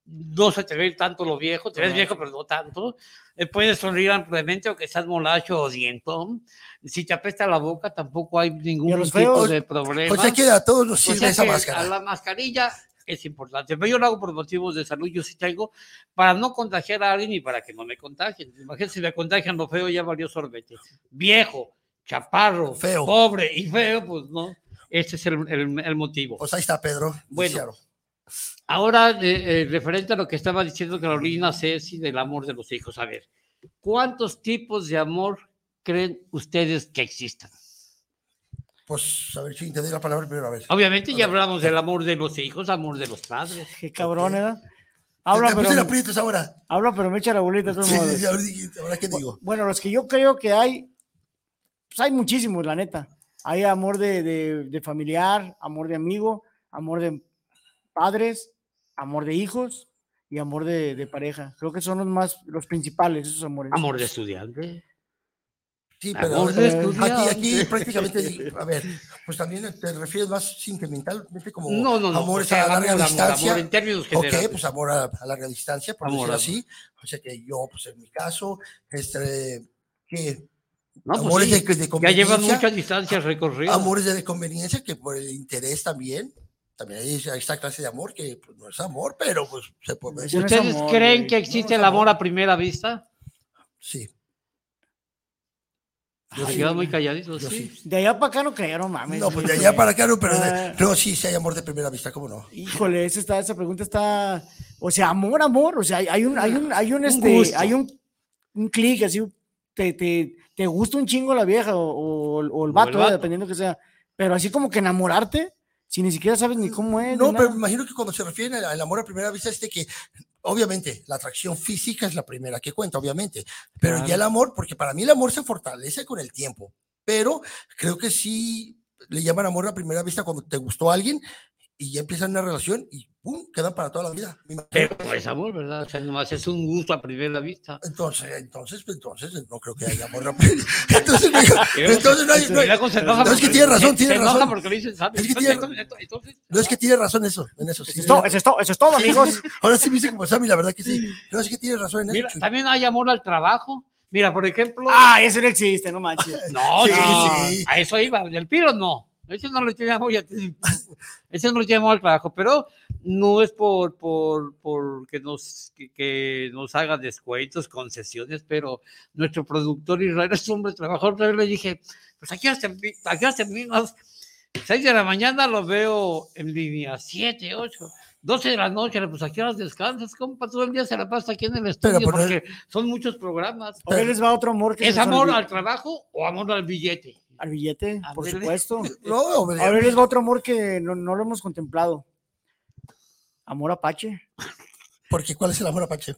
Speaker 3: no se te ve tanto lo viejo, te ves viejo pero no tanto, eh, puedes sonreír ampliamente aunque seas molacho o dientón, si te apesta la boca tampoco hay ningún tipo
Speaker 4: feos,
Speaker 3: de problema.
Speaker 5: O sea que a todos nos sirve esa máscara.
Speaker 3: A la mascarilla es importante, pero yo lo hago por motivos de salud, yo sí tengo, para no contagiar a alguien y para que no me contagien. Imagínense, si me contagian lo feo, ya valió sorbete. Viejo, chaparro,
Speaker 5: Feo.
Speaker 3: pobre y feo, pues no. Ese es el, el- el motivo.
Speaker 5: Pues ahí está Pedro.
Speaker 3: Bueno. Ahora, eh, eh, referente a lo que estaba diciendo Carolina Ceci del amor de los hijos, a ver, ¿cuántos tipos de amor creen ustedes que existan?
Speaker 5: Pues a ver si te doy la palabra primero, a ver.
Speaker 3: Obviamente ya hablamos del amor de los hijos, amor de los padres.
Speaker 4: Qué cabrón. ¿verdad? Habla, pero,
Speaker 5: en aprietos ahora.
Speaker 4: habla, pero me echa la bolita de todos
Speaker 5: Sí,
Speaker 4: modos.
Speaker 5: sí, sí, ahora, dije, ¿ahora qué digo?
Speaker 4: Bueno, los que yo creo que hay, pues hay muchísimos, la neta. Hay amor de, de- de familiar, amor de amigo, amor de padres, amor de hijos y amor de, de pareja. Creo que son los más, los principales, esos amores.
Speaker 3: Amor de estudiante.
Speaker 5: Sí, pero
Speaker 3: Amor de
Speaker 5: eh, aquí, aquí
Speaker 3: estudiante.
Speaker 5: prácticamente, a ver, pues también te refieres más sentimentalmente como
Speaker 3: No, no, no.
Speaker 5: amores
Speaker 3: o sea,
Speaker 5: a larga
Speaker 3: amor, amor,
Speaker 5: distancia.
Speaker 3: amor, en términos
Speaker 5: Ok,
Speaker 3: generales.
Speaker 5: pues amor a, a larga distancia, por
Speaker 3: Amor,
Speaker 5: decirlo así. O sea que yo, pues en mi caso, este, que
Speaker 3: No, pues
Speaker 5: amores
Speaker 3: sí,
Speaker 5: de, de
Speaker 3: ya llevan
Speaker 5: conveniencia,
Speaker 3: muchas distancias recorridas.
Speaker 5: amores de conveniencia, que por el interés también, también hay esa- esta clase de amor que pues, no es amor, pero pues se puede decir.
Speaker 4: no es
Speaker 3: ¿Ustedes
Speaker 4: amor,
Speaker 3: creen
Speaker 4: güey.
Speaker 3: que
Speaker 5: No,
Speaker 3: existe
Speaker 5: es
Speaker 3: el amor
Speaker 5: amor.
Speaker 3: a primera vista?
Speaker 5: Sí.
Speaker 4: Ay,
Speaker 3: quedamos muy
Speaker 5: Yo
Speaker 3: sí.
Speaker 5: sí.
Speaker 4: De allá para acá no creo, no mames.
Speaker 5: No, pues de
Speaker 4: güey.
Speaker 5: allá para acá no, pero de-
Speaker 4: Ah.
Speaker 5: no, sí, sí hay amor de primera vista, ¿cómo no?
Speaker 4: Híjole, esa, está, esa pregunta está. O sea, amor, amor. O sea, hay, hay un, hay un, hay un,
Speaker 3: Un
Speaker 4: este,
Speaker 3: gusto.
Speaker 4: hay un, un clic así. Te, te, te gusta un chingo la vieja o, o- o el vato, eh,
Speaker 3: vato.
Speaker 4: dependiendo que sea. Pero así como que enamorarte, si ni siquiera sabes ni cómo es.
Speaker 5: No, pero me imagino que cuando se refieren al, amor a primera vista es de que, obviamente, la atracción física es la primera que cuenta, obviamente, pero
Speaker 4: Claro.
Speaker 5: ya el amor, porque para mí el amor se fortalece con el tiempo, pero creo que sí le llaman amor a primera vista cuando te gustó alguien y ya empiezan una relación y ¡pum! quedan para toda la vida.
Speaker 3: Pero es amor, ¿verdad? O sea, nomás es un gusto a primera vista.
Speaker 5: Entonces, entonces, entonces, no creo que haya amor a Entonces, no, entonces no hay, no hay- es que tiene razón, tiene razón.
Speaker 3: porque le dicen, ¿sabes?
Speaker 5: Es que tiene- no es que tiene razón eso, en eso. sí,
Speaker 4: Eso es todo, eso es todo, eso es todo, amigos.
Speaker 5: Ahora sí me dice como Sammy, la verdad que sí. No, es que tiene razón en eso.
Speaker 3: Mira, también hay amor al trabajo. Mira, por ejemplo.
Speaker 4: Ah, eso no existe, no manches.
Speaker 3: No,
Speaker 5: Sí,
Speaker 3: no,
Speaker 5: sí.
Speaker 3: a eso iba. El piro no. Ese no lo amor, ya. Ese no lo amor al trabajo, pero no es por, por, por que, nos, que, que nos haga descuentos, concesiones, pero nuestro productor Israel es un hombre trabajador. Le dije, pues aquí hasta, aquí hasta terminas. 6 de la mañana lo veo en línea, 7, 8, 12 de la noche, pues aquí horas descansas, compa, todo el día se la pasa aquí en el estudio,
Speaker 5: Pero, pero-
Speaker 3: porque son muchos programas.
Speaker 4: Ahora les va otro amor que
Speaker 3: ¿Es amor al trabajo o amor al billete?
Speaker 4: Al billete, por supuesto.
Speaker 5: No, hombre,
Speaker 4: Ahora les va otro amor que no, no lo hemos contemplado. Amor apache.
Speaker 5: porque ¿cuál es el amor apache?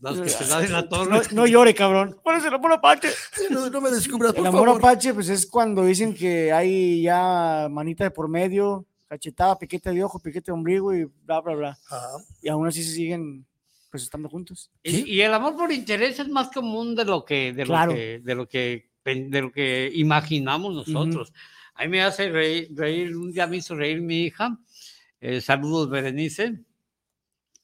Speaker 3: Las que se dan en la
Speaker 4: No,
Speaker 3: torre.
Speaker 4: no llore, cabrón. ¿Cuál es el amor apache?
Speaker 5: No, no me descubras, por
Speaker 4: El amor
Speaker 5: favor.
Speaker 4: apache, pues es cuando dicen que hay ya manita de por medio, cachetada, piquete de ojo, piquete de ombligo y bla, bla, bla.
Speaker 5: Ajá.
Speaker 4: Y aún así se siguen, pues estando juntos.
Speaker 3: Y, y el amor por interés es más común de lo que, de
Speaker 4: Claro.
Speaker 3: lo que, de lo que, pen- de lo que imaginamos nosotros. A mí me hace reír, reír, un día me hizo reír mi hija. eh, saludos, Berenice.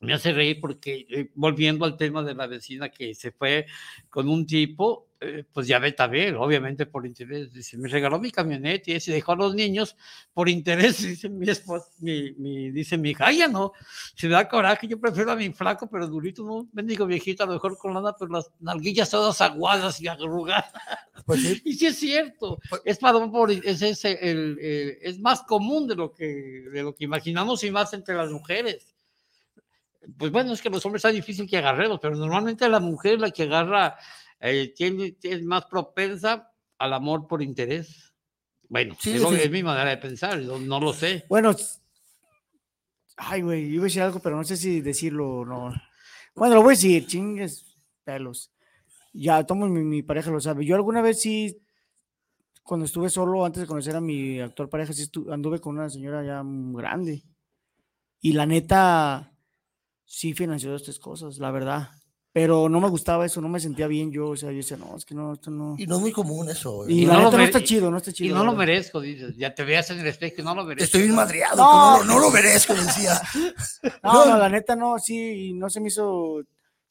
Speaker 3: Me hace reír porque, eh, volviendo al tema de la vecina que se fue con un tipo, eh, pues ya ve también, obviamente por interés. Dice, me regaló mi camioneta y se dejó a los niños por interés. Dice mi esposa, mi, mi- dice mi hija, "Ay, ya no, si me da coraje, yo prefiero a mi flaco, pero durito, no, bendigo viejito, a lo mejor con lana, pero las nalguillas todas aguadas y arrugadas.
Speaker 5: Pues sí.
Speaker 3: Y sí es cierto,
Speaker 5: Pues-
Speaker 3: es, para, por, es, ese el, eh, es más común de lo, que, de lo que imaginamos y más entre las mujeres. Pues bueno, es que los hombres es difícil que agarremos, pero normalmente la mujer es la que agarra, eh, tiene, es más propensa al amor por interés. Bueno,
Speaker 5: Sí,
Speaker 3: es,
Speaker 5: sí.
Speaker 3: es mi manera de pensar, yo no lo sé.
Speaker 4: Bueno, ay, güey, iba a decir algo, pero no sé si decirlo o no. Bueno, lo voy a decir, chingues, pelos. Ya, tomo mi, mi pareja lo sabe. Yo alguna vez sí, cuando estuve solo, antes de conocer a mi actual pareja, sí anduve con una señora ya grande. Y la neta, sí financió estas cosas, la verdad. Pero no me gustaba eso, no me sentía bien yo. O sea, yo decía, no, es que no, esto no.
Speaker 5: Y no es muy común eso.
Speaker 4: Y
Speaker 3: Y
Speaker 4: la
Speaker 3: no lo
Speaker 4: neta no está chido, no está chido.
Speaker 3: Y no lo merezco, dices. Ya te veas en el espejo y no lo merezco.
Speaker 5: Estoy bien madreado,
Speaker 4: No.
Speaker 5: no, no, lo merezco, decía.
Speaker 4: No, no, la neta no, sí, y no se me hizo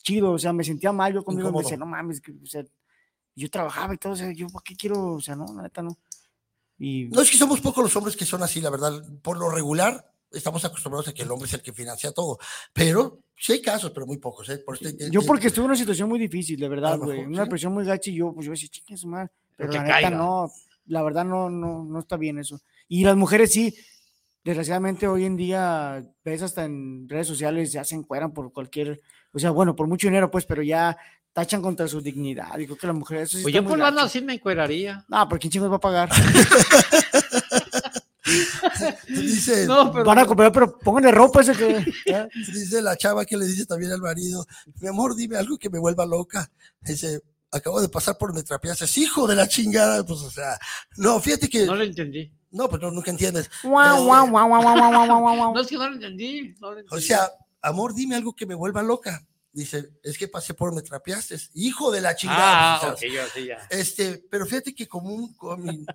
Speaker 4: chido, o sea, me sentía mal yo conmigo, me decía, no mames, que, o sea, yo trabajaba y todo, o sea, yo, ¿para qué quiero? O sea, no, la neta no. Y
Speaker 5: No es que somos pocos los hombres que son así, la verdad. Por lo regular, estamos acostumbrados a que el hombre es el que financia todo. Pero sí hay casos, pero muy pocos. ¿eh? Por eso
Speaker 4: yo porque estuve en una situación muy difícil, de verdad,
Speaker 5: lo
Speaker 4: güey, una
Speaker 5: sí.
Speaker 4: presión muy gacha y yo, pues yo decía, chingue su madre, pero
Speaker 3: que
Speaker 4: la neta
Speaker 3: caiga.
Speaker 4: no, la verdad no, no, no está bien eso. Y las mujeres sí, desgraciadamente hoy en día, ves hasta en redes sociales, ya se encueran por cualquier, o sea, bueno, por mucho dinero, pues, pero ya tachan contra su dignidad. Creo que la mujer, eso sí
Speaker 3: Pues
Speaker 4: está
Speaker 3: yo por
Speaker 4: gacho.
Speaker 3: así me encueraría.
Speaker 4: No, pero ¿quién chingos va a pagar?
Speaker 5: dice,
Speaker 3: no, pero...
Speaker 4: van a comprar, pero pónganle ropa ese que...
Speaker 5: Dice la chava que le dice también al marido, mi amor, dime algo que me vuelva loca. Dice, acabo de pasar por mi trapeaces, hijo de la chingada. Pues, o sea, no, fíjate que...
Speaker 3: No lo entendí.
Speaker 5: No, pues, pero nunca entiendes.
Speaker 3: no, es que no lo entendí. No lo entendí.
Speaker 5: O sea, amor, dime algo que me vuelva loca. Dice, es que pasé por me trapeaste, hijo de la chingada.
Speaker 3: Ah, yo sí, ya.
Speaker 5: Este, pero fíjate que común,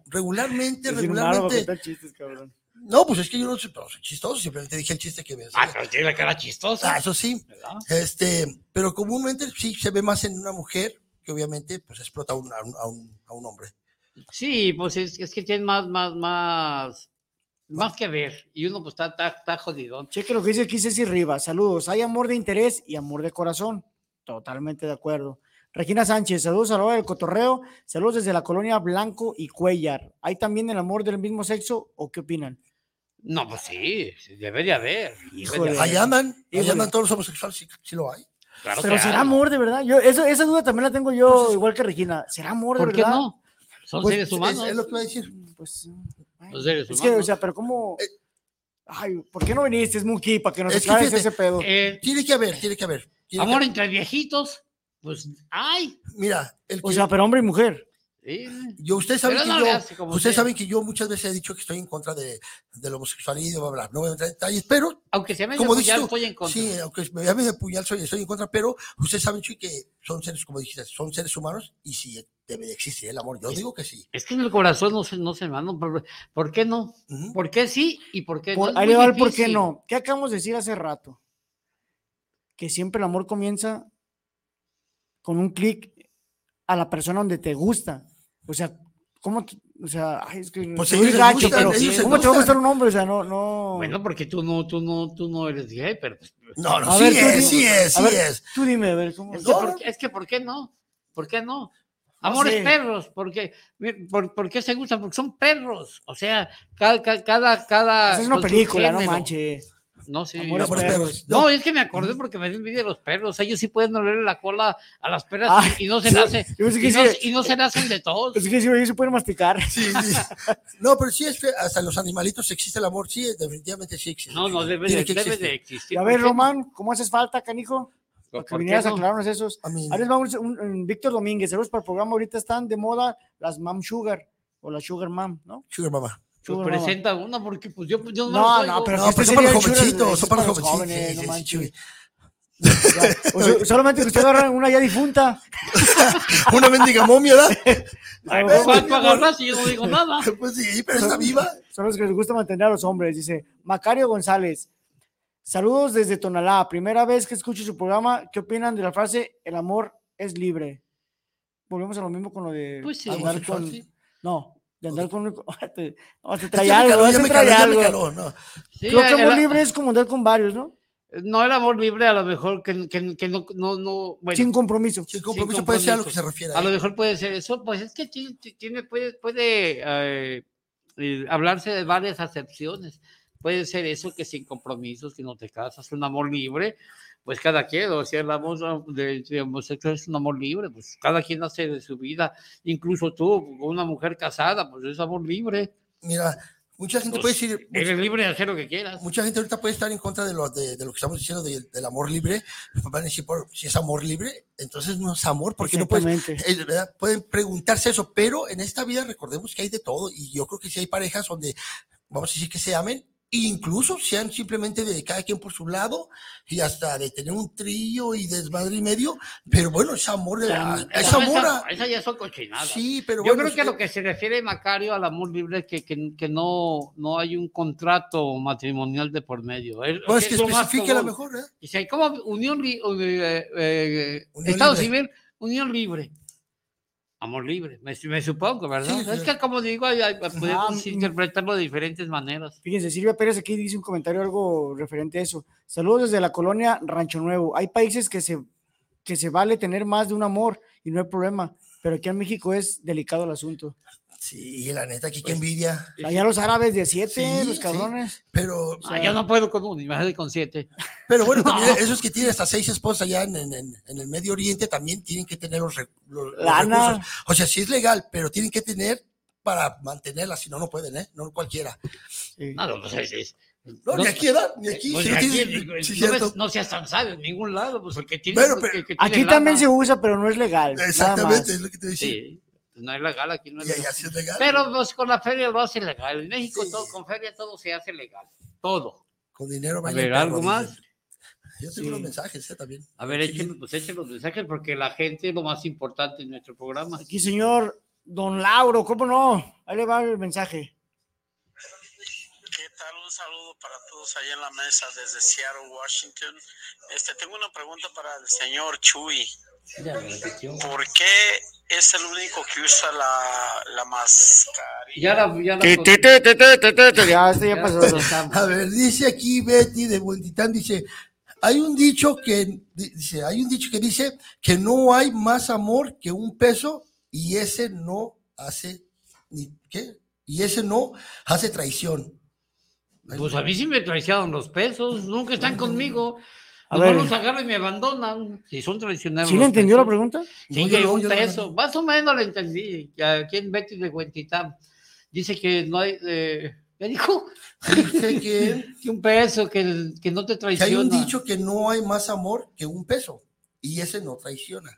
Speaker 5: regularmente, regularmente.
Speaker 4: contar chistes, cabrón.
Speaker 5: No, pues es que yo no soy, no soy chistoso, simplemente dije el chiste que me
Speaker 3: Ah, pero tiene la cara chistosa.
Speaker 5: Ah, eso sí.
Speaker 3: ¿verdad?
Speaker 5: Este, pero comúnmente sí se ve más en una mujer que obviamente pues explota a un, a un, a un- a un hombre.
Speaker 3: Sí, pues es, es que tiene más, más, más, más que ver. Y uno pues está, está, está jodidón.
Speaker 4: Cheque lo que dice aquí Ceci Rivas. Saludos. Hay amor de interés y amor de corazón. Totalmente de acuerdo. Regina Sánchez, saludos a la hora del cotorreo, saludos desde la colonia Blanco y Cuellar. ¿Hay también el amor del mismo sexo o qué opinan?
Speaker 3: No, pues sí, debe de haber.
Speaker 4: Híjole.
Speaker 5: Ahí andan, ahí
Speaker 4: Híjole.
Speaker 5: andan todos los homosexuales, sí, sí lo hay.
Speaker 3: Claro
Speaker 4: Pero será
Speaker 3: hay.
Speaker 4: amor de verdad. Yo, eso- esa duda también la tengo yo, igual que Regina. ¿Será amor de
Speaker 3: ¿Por qué
Speaker 4: verdad?
Speaker 3: no? Son
Speaker 4: Pues,
Speaker 3: seres
Speaker 5: Es,
Speaker 3: humanos.
Speaker 5: es lo que iba a decir.
Speaker 4: Pues,
Speaker 3: Los seres
Speaker 4: es que, o
Speaker 3: humanos.
Speaker 4: sea, pero ¿cómo? Ay, ¿por qué no viniste, Smokey, para que nos
Speaker 5: Es que fíjate,
Speaker 4: ese pedo?
Speaker 3: Eh,
Speaker 5: Tiene que haber, tiene que haber. tiene que
Speaker 3: amor
Speaker 5: haber.
Speaker 3: entre viejitos, pues ay.
Speaker 5: Mira, el
Speaker 4: O
Speaker 5: que-
Speaker 4: sea, pero hombre y mujer.
Speaker 3: Sí.
Speaker 5: yo, ustedes saben que
Speaker 3: no
Speaker 5: yo, ustedes saben que yo muchas veces he dicho que estoy en contra de, del homosexualismo, bla, bla, no voy a entrar en detalles, pero
Speaker 3: Aunque se me
Speaker 5: como
Speaker 3: ya
Speaker 5: tú,
Speaker 3: estoy en contra.
Speaker 5: sí, aunque me llame de puñal, soy, estoy en contra, pero ustedes saben, Chuy, que son seres, como dijiste, son seres humanos y sí debe de existir el amor. Yo digo que sí.
Speaker 3: Es que en el corazón no se, no se manda. ¿Por, por qué no? ¿Por qué sí y por qué
Speaker 4: Por-
Speaker 3: no?
Speaker 4: Ahí va el por qué no. ¿Qué acabamos de decir hace rato? Que siempre el amor comienza con un clic a la persona donde te gusta. O sea, ¿cómo? O sea, ay, es que
Speaker 5: Pues
Speaker 4: soy
Speaker 5: ellos
Speaker 4: gacho,
Speaker 5: gustan,
Speaker 4: pero
Speaker 5: ellos
Speaker 4: ¿cómo te va a gustar un hombre? O sea, no, no.
Speaker 3: Bueno, porque tú no, tú no, tú no eres gay, pero pues,
Speaker 5: No, no,
Speaker 4: A
Speaker 5: sí
Speaker 4: ver,
Speaker 5: es, sí es, sí
Speaker 4: ver,
Speaker 5: es.
Speaker 4: Tú dime, a ver, ¿cómo?
Speaker 3: Es que, por, es que, ¿por qué no? ¿Por qué no? Amores
Speaker 4: sé.
Speaker 3: perros, porque por, ¿por qué se gustan? Porque son perros. O sea, cada, cada, cada,
Speaker 4: es una película, no manches.
Speaker 3: No, sí.
Speaker 4: Perros.
Speaker 3: No,
Speaker 5: No,
Speaker 3: es que me acordé porque me dio envidia de los perros. Ellos sí pueden olerle la cola a las perras
Speaker 4: Ay,
Speaker 3: y no se
Speaker 4: pensé que
Speaker 3: Y no,
Speaker 4: sí.
Speaker 3: y no se le hacen de todos.
Speaker 4: Es que si ellos se pueden masticar.
Speaker 5: sí, sí. No, pero sí es que hasta los animalitos existe el amor, sí, definitivamente sí existe.
Speaker 3: No, no, debe, de, debe
Speaker 5: existir.
Speaker 3: de existir.
Speaker 4: Y a ver. Román, ¿cómo haces falta, canijo? Para que
Speaker 3: ¿Por qué
Speaker 4: vinieras a
Speaker 3: no?
Speaker 4: aclararnos esos.
Speaker 5: A mí-
Speaker 4: vamos, un, un Víctor Domínguez, saludos para el programa. Ahorita están de moda las Mam Sugar o la Sugar Mam, ¿no?
Speaker 5: Sugar Mama.
Speaker 3: Pues presenta una porque pues yo, yo no,
Speaker 4: No,
Speaker 3: los
Speaker 4: no, pero
Speaker 5: No,
Speaker 4: este
Speaker 5: pero son para los
Speaker 4: ese
Speaker 5: son para
Speaker 4: para
Speaker 5: los
Speaker 4: los jóvenes,
Speaker 5: sí,
Speaker 4: no
Speaker 5: sí,
Speaker 4: manches.
Speaker 5: Chuy.
Speaker 4: Ya, o sea, solamente que usted agarra una ya difunta.
Speaker 5: Una mendiga momia, ¿verdad?
Speaker 3: Pues,
Speaker 4: mejor
Speaker 3: ¿cuál para agarrar si yo no digo nada?
Speaker 5: Pues sí, pero está viva.
Speaker 4: Son los que les gusta mantener a los hombres, dice Macario González. Saludos desde Tonalá. Primera vez que escucho su programa. ¿Qué opinan de la frase el amor es libre? Volvemos a lo mismo con lo de
Speaker 3: Pues sí.
Speaker 4: andar con.
Speaker 5: sí.
Speaker 4: No, de andar con. Te, no, te
Speaker 5: Ya
Speaker 4: trae algo,
Speaker 5: caló, me
Speaker 4: trae
Speaker 5: caló,
Speaker 4: algo.
Speaker 5: caló, no.
Speaker 3: Sí,
Speaker 4: Creo que
Speaker 3: el-
Speaker 4: amor libre es como andar con varios, ¿no?
Speaker 3: No, el amor libre a lo mejor que, que, que no, no, no, bueno,
Speaker 4: Sin compromiso.
Speaker 5: Sin compromiso puede ser a lo que se refiere.
Speaker 3: a lo mejor puede ser eso, pues es que tiene, tiene- puede, puede eh, eh, hablarse de varias acepciones. Puede ser eso que sin compromisos, que no te casas, un amor libre, pues cada quien, o sea, el amor de, de homosexual es un amor libre, pues cada quien hace de su vida, incluso tú, una mujer casada, pues es amor libre,
Speaker 5: Mira, mucha gente
Speaker 3: Pues,
Speaker 5: puede decir,
Speaker 3: eres libre de hacer lo que quieras.
Speaker 5: mucha gente ahorita puede estar en contra de lo, de, de lo que estamos diciendo de- del amor libre. Van a decir, por, si es amor libre, entonces no es amor, porque no puedes, eh, ¿verdad? Pueden preguntarse eso, pero en esta vida recordemos que hay de todo y yo creo que sí hay parejas donde vamos a decir que se amen, incluso sean simplemente de cada quien por su lado y hasta de tener un trillo y desmadre y medio, pero bueno, es amor, de la- es
Speaker 3: Esa-
Speaker 5: amor.
Speaker 3: esa-
Speaker 5: a-
Speaker 3: ya son cochinadas.
Speaker 5: Sí, pero
Speaker 3: Yo
Speaker 5: bueno,
Speaker 3: creo que a lo que se refiere Macario al amor libre es que, que, que no, no hay un contrato matrimonial de por medio. Es,
Speaker 5: Pues que
Speaker 3: es
Speaker 5: especifique a lo
Speaker 3: común.
Speaker 5: mejor, ¿eh?
Speaker 3: Dice, ¿cómo unión, li- eh, eh,
Speaker 5: Unión
Speaker 3: Estado
Speaker 5: libre.
Speaker 3: civil, unión libre? Amor libre, me, me supongo, ¿verdad?
Speaker 5: Sí,
Speaker 3: es que como digo, hay- hay- podemos interpretarlo de diferentes maneras.
Speaker 4: Fíjense, Silvia Pérez aquí dice un comentario algo referente a eso. Saludos desde la colonia Rancho Nuevo. Hay países que se, que se vale tener más de un amor y no hay problema, pero aquí en México es delicado el asunto.
Speaker 5: Sí, la neta, aquí
Speaker 3: Pues,
Speaker 5: qué envidia.
Speaker 4: Allá los árabes de siete,
Speaker 5: Sí,
Speaker 4: los
Speaker 5: sí.
Speaker 4: cabrones.
Speaker 5: Pero,
Speaker 3: Ah, yo no puedo con uno, imagínate con siete.
Speaker 5: pero bueno, también esos que tienen hasta seis esposas allá en, en- en- en el Medio Oriente también tienen que tener los, recursos. O sea, sí es legal, pero tienen que tener para mantenerla, si no, no pueden, ¿eh? No cualquiera.
Speaker 4: Sí.
Speaker 3: No, no, pues es- es-
Speaker 5: No,
Speaker 3: no-
Speaker 5: ni aquí, ¿verdad? Ni aquí.
Speaker 3: pues
Speaker 5: sí,
Speaker 3: de aquí,
Speaker 5: tiene-
Speaker 3: pues,
Speaker 5: sí,
Speaker 3: no, ves- no seas tan sabio en ningún lado, pues el que tiene.
Speaker 5: Bueno,
Speaker 3: pues,
Speaker 5: pero
Speaker 3: que- que tiene
Speaker 4: Aquí también se usa, pero no es legal. nada
Speaker 5: Exactamente,
Speaker 4: más.
Speaker 5: es lo que te decía.
Speaker 3: Sí, no es legal, aquí no es
Speaker 5: Y
Speaker 3: legal.
Speaker 5: allá sí es legal.
Speaker 3: Pero pues con la feria lo hace legal. En México
Speaker 5: Sí.
Speaker 3: todo, con feria todo se hace legal. Todo.
Speaker 5: Con dinero
Speaker 3: A
Speaker 5: baila
Speaker 3: ver, ¿algo
Speaker 5: dicen.
Speaker 3: más?
Speaker 5: Yo tengo
Speaker 4: Sí.
Speaker 5: unos mensajes, ¿eh? También.
Speaker 3: A ver,
Speaker 5: Sí.
Speaker 3: échenme, pues échen los mensajes porque la gente es lo más importante en nuestro programa.
Speaker 4: Aquí, señor Don Lauro, ¿cómo no? Ahí le va el mensaje.
Speaker 8: ¿Qué tal? Un saludo para todos allá en la mesa desde Seattle, Washington. Este, tengo una pregunta para el señor Chuy.
Speaker 3: Ya me repitió.
Speaker 8: ¿Por qué es el único que usa la, la mascarilla?
Speaker 3: Ya la, ya la
Speaker 4: Ya, este ya pasó.
Speaker 5: A ver, dice aquí Betty de Buentitán, dice, hay un dicho que dice, hay un dicho que dice que no hay más amor que un peso y ese no hace ni qué y ese no hace traición.
Speaker 3: Pues a mí sí me traicionan los pesos, nunca están conmigo.
Speaker 4: A
Speaker 3: Los
Speaker 4: ver.
Speaker 3: los agarran y me abandonan. Si son traicioneros.
Speaker 4: ¿Sí le entendió la pregunta?
Speaker 3: Sí,
Speaker 5: No,
Speaker 3: que
Speaker 5: yo no,
Speaker 3: un
Speaker 5: yo no,
Speaker 3: peso.
Speaker 5: no.
Speaker 3: Más o menos le entendí. Aquí en Betty de Huentitán dice que no hay. Eh, ¿Qué dijo?
Speaker 5: Dice que,
Speaker 3: Que un peso, que, que no te
Speaker 5: que hay
Speaker 3: traiciona.
Speaker 5: un dicho que no hay más amor que un peso y ese no traiciona.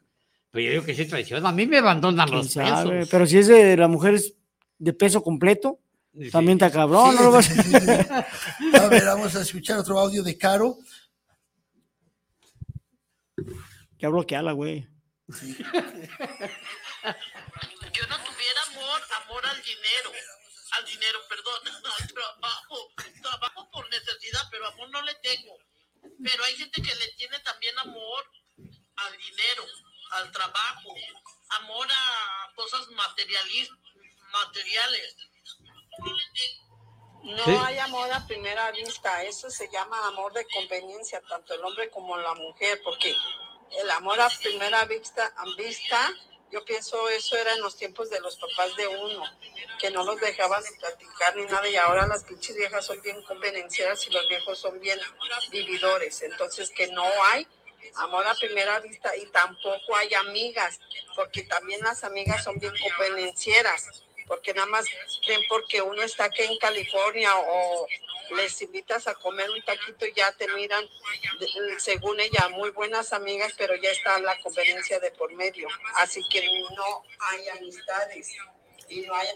Speaker 3: Pero yo digo que sí traiciona. A mí me abandonan
Speaker 4: ¿Quién
Speaker 3: los
Speaker 4: sabe?
Speaker 3: pesos.
Speaker 4: Pero si es de la mujer es de peso completo,
Speaker 3: Sí.
Speaker 4: también está cabrón.
Speaker 5: Sí,
Speaker 4: ¿no
Speaker 5: sí. A ver, vamos a escuchar otro audio de Caro.
Speaker 4: Ya bloqueala, güey.
Speaker 9: yo no tuviera amor, amor al dinero, al dinero, perdón, al trabajo, trabajo por necesidad, pero amor no le tengo. Pero hay gente que le tiene también amor al dinero, al trabajo, amor a cosas materialis- materiales.
Speaker 10: No
Speaker 3: Sí.
Speaker 10: hay amor a primera vista, eso se llama amor de conveniencia, tanto el hombre como la mujer, porque el amor a primera vista, a vista, yo pienso eso era en los tiempos de los papás de uno, que no los dejaban ni platicar ni nada, y ahora las pinches viejas son bien convenencieras y los viejos son bien vividores, entonces que no hay amor a primera vista y tampoco hay amigas, porque también las amigas son bien convenencieras, porque nada más creen porque uno está aquí en California o les invitas a comer un taquito y ya te miran, de- según ella, muy buenas amigas, pero ya está la conveniencia de por medio. Así que no hay amistades y no hay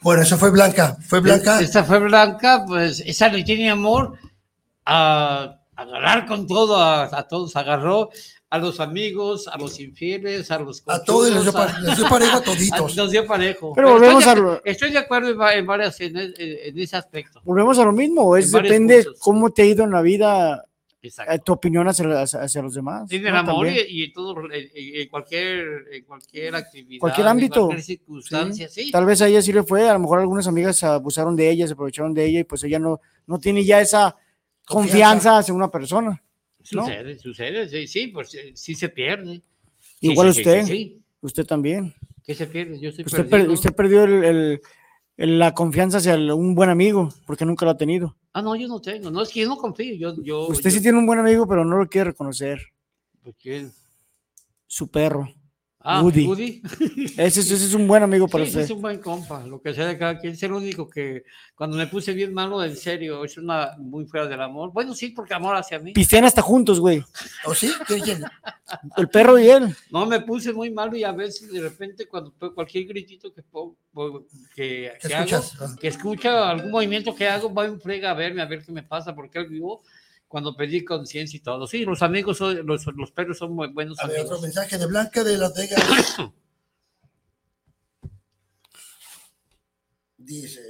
Speaker 5: Bueno, eso fue Blanca. Fue Blanca.
Speaker 3: Esta fue Blanca, pues esa le tiene amor a a agarrar con todo, a, a todos, agarró a los amigos, a los infieles, a los
Speaker 5: A todos les dio,
Speaker 3: conchudos,
Speaker 5: pa- les dio parejo a toditos.
Speaker 3: a- nos dio parejo.
Speaker 4: Pero volvemos
Speaker 3: estoy,
Speaker 4: a lo-
Speaker 3: estoy de acuerdo en, va- en varias en, en- en ese aspecto.
Speaker 4: Volvemos a lo mismo, es
Speaker 3: En
Speaker 4: depende
Speaker 3: puntos.
Speaker 4: cómo te ha ido en la vida,
Speaker 3: Exacto.
Speaker 4: eh, tu opinión hacia, hacia- los demás.
Speaker 3: Sí, del
Speaker 4: ¿no?
Speaker 3: amor y, en todo, en, en- en cualquier, en cualquier actividad,
Speaker 4: Cualquier
Speaker 3: en
Speaker 4: ámbito.
Speaker 3: cualquier circunstancia, sí.
Speaker 4: Tal vez a ella sí le fue, a lo mejor algunas amigas abusaron de ella, se aprovecharon de ella y pues ella no, no tiene ya esa
Speaker 5: Confianza.
Speaker 4: confianza hacia una persona. ¿No?
Speaker 3: Sucede, sucede, sí, sí, pues eh, sí se pierde.
Speaker 4: Igual
Speaker 3: sí,
Speaker 4: usted,
Speaker 3: sí,
Speaker 4: usted también.
Speaker 3: ¿Qué se pierde? Yo estoy
Speaker 4: Usted, per- usted perdió el- el- el- la confianza hacia un buen amigo, porque nunca lo ha tenido.
Speaker 3: Ah, no, yo no tengo. No, es que yo no confío. Yo, yo,
Speaker 4: Usted
Speaker 3: yo-
Speaker 4: sí tiene un buen amigo, pero no lo quiere reconocer.
Speaker 3: ¿Por quién?
Speaker 4: Su perro.
Speaker 3: Ah,
Speaker 4: Woody.
Speaker 3: Woody.
Speaker 4: Ese, es- ese es un buen amigo para
Speaker 3: Sí, ese
Speaker 4: usted.
Speaker 3: es un buen compa, lo que sea de cada quien. Es el único que cuando me puse bien malo, en serio, es una muy fuera del amor. Bueno, sí, porque amor hacia mí.
Speaker 4: Pistean hasta juntos, güey.
Speaker 5: ¿O sí? ¿Qué quieren?
Speaker 4: El perro y él.
Speaker 3: No, me puse muy malo y a veces de repente cuando cualquier gritito que pongo, que,
Speaker 5: ¿Qué
Speaker 3: que hago, que escucha algún movimiento que hago, va en frega a verme, a ver qué me pasa, porque él vivo cuando pedí conciencia y todo. Sí, los amigos, son, los, los perros son muy buenos
Speaker 5: A ver, otro
Speaker 3: amigos.
Speaker 5: mensaje de Blanca de Las Vegas. Dice,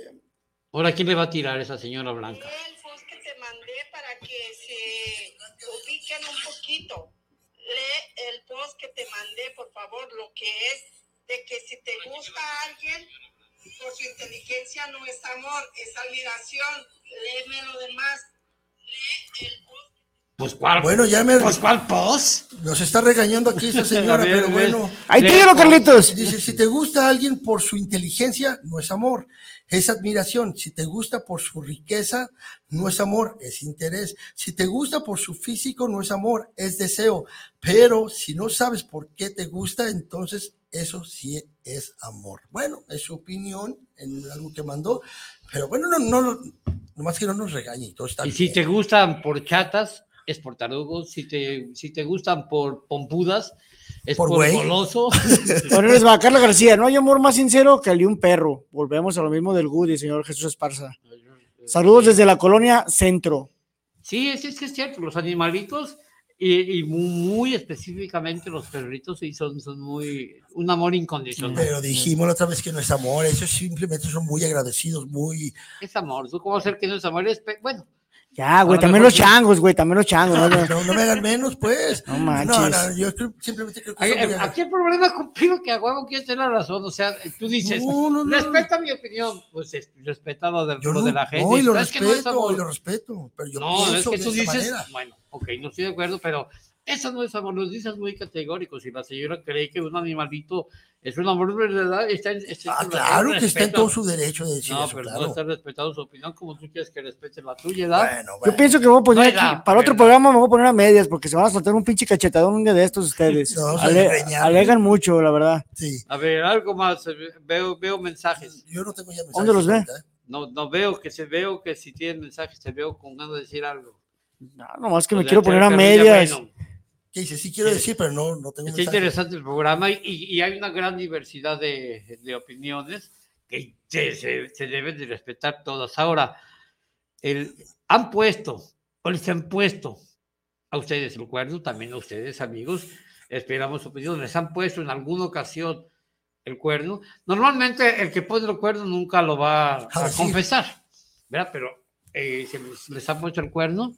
Speaker 3: Ahora, ¿quién le va a tirar a esa señora Blanca?
Speaker 10: el post que te mandé para que se ubiquen un poquito. Lee el post que te mandé, por favor, lo que es de que si te gusta a alguien, por su inteligencia no es amor, es admiración. Léeme lo demás.
Speaker 3: Pues, ¿cuál?
Speaker 5: bueno, ya me
Speaker 3: Pues, ¿cuál post?
Speaker 5: nos está regañando aquí esa señora,
Speaker 3: A ver,
Speaker 5: pero
Speaker 3: a
Speaker 5: bueno.
Speaker 4: Ahí
Speaker 3: Le-
Speaker 4: tíralo, Carlitos.
Speaker 5: Dice, si te gusta alguien por su inteligencia, no es amor, es admiración. Si te gusta por su riqueza, no es amor, es interés. Si te gusta por su físico, no es amor, es deseo. Pero si no sabes por qué te gusta, entonces eso sí es amor. Bueno, es su opinión en algo que mandó, pero bueno, no, no, no nomás que no nos regañe y todo está
Speaker 3: Y si te gustan por chatas, es por tarugos. Si te, si te gustan por pompudas, es
Speaker 5: Por
Speaker 3: goloso.
Speaker 4: Ahora les va Carla García. No hay amor más sincero que el de un perro. Volvemos a lo mismo del Goody, señor Jesús Esparza. Saludos desde la colonia Centro.
Speaker 3: Sí, es, es que es cierto, los animalitos y, y muy específicamente los perritos sí son, son muy un amor incondicional.
Speaker 5: Pero dijimos la otra vez que no es amor, ellos simplemente son muy agradecidos, muy...
Speaker 3: Es amor, ¿tú cómo hacer que no es amor? Es pe- bueno,
Speaker 4: Ya, güey, también los changos, güey, también los changos. ¿no?
Speaker 5: No, no me hagan menos, pues.
Speaker 4: No
Speaker 5: No,
Speaker 4: manches.
Speaker 5: no, yo creo- simplemente creo que
Speaker 3: aquí,
Speaker 5: muy
Speaker 3: aquí el problema contigo que a huevo quieres tener la razón, o sea, tú dices,
Speaker 5: No, no, no.
Speaker 3: respeta mi opinión, pues es- respeta lo, de,
Speaker 5: Yo
Speaker 3: lo
Speaker 5: no,
Speaker 3: de la gente.
Speaker 5: no, y lo
Speaker 3: pero es que no es
Speaker 5: respeto,
Speaker 3: amor.
Speaker 5: y lo respeto, pero yo
Speaker 3: No, es
Speaker 5: pienso
Speaker 3: que
Speaker 5: de
Speaker 3: tú
Speaker 5: esta
Speaker 3: dices,
Speaker 5: manera.
Speaker 3: bueno, ok, no estoy de acuerdo, pero eso no es amor, los dices muy categóricos. Si la señora cree que un animalito es un amor verdad, está en. está
Speaker 5: Ah, claro que está en todo su derecho de decir
Speaker 3: No,
Speaker 5: eso,
Speaker 3: pero
Speaker 5: claro.
Speaker 3: no está respetando su opinión como tú quieres que respete la tuya, ¿verdad?
Speaker 5: Bueno,
Speaker 4: Yo pienso que voy a poner
Speaker 3: Oiga,
Speaker 4: aquí, para otro
Speaker 3: ¿verdad?
Speaker 4: programa me voy a poner a medias porque se van a soltar un pinche cachetadón un día de estos ustedes.
Speaker 5: No,
Speaker 4: Ale- alegan mucho, la verdad.
Speaker 5: Sí.
Speaker 3: A ver, algo más. eh, Veo, veo mensajes.
Speaker 5: Yo no tengo ya mensajes.
Speaker 4: ¿Dónde los ve?
Speaker 5: ¿eh?
Speaker 3: No, no veo que se veo que si tienen mensajes, te veo con ganas de decir algo.
Speaker 4: No, nomás que me
Speaker 3: sea,
Speaker 4: quiero poner a medias.
Speaker 3: bueno,
Speaker 5: ¿Qué dice? Sí quiero decir, pero no, no tengo
Speaker 3: Está
Speaker 5: mensajes.
Speaker 3: interesante el programa y, y- hay una gran diversidad de, de opiniones que se, se- se deben de respetar todas. Ahora, el, han puesto o les han puesto a ustedes el cuerno, también a ustedes amigos, esperamos su opinión, les han puesto en alguna ocasión el cuerno. Normalmente el que pone el cuerno nunca lo va a,
Speaker 5: A
Speaker 3: confesar, ¿verdad? Pero eh, se les, les ha puesto el cuerno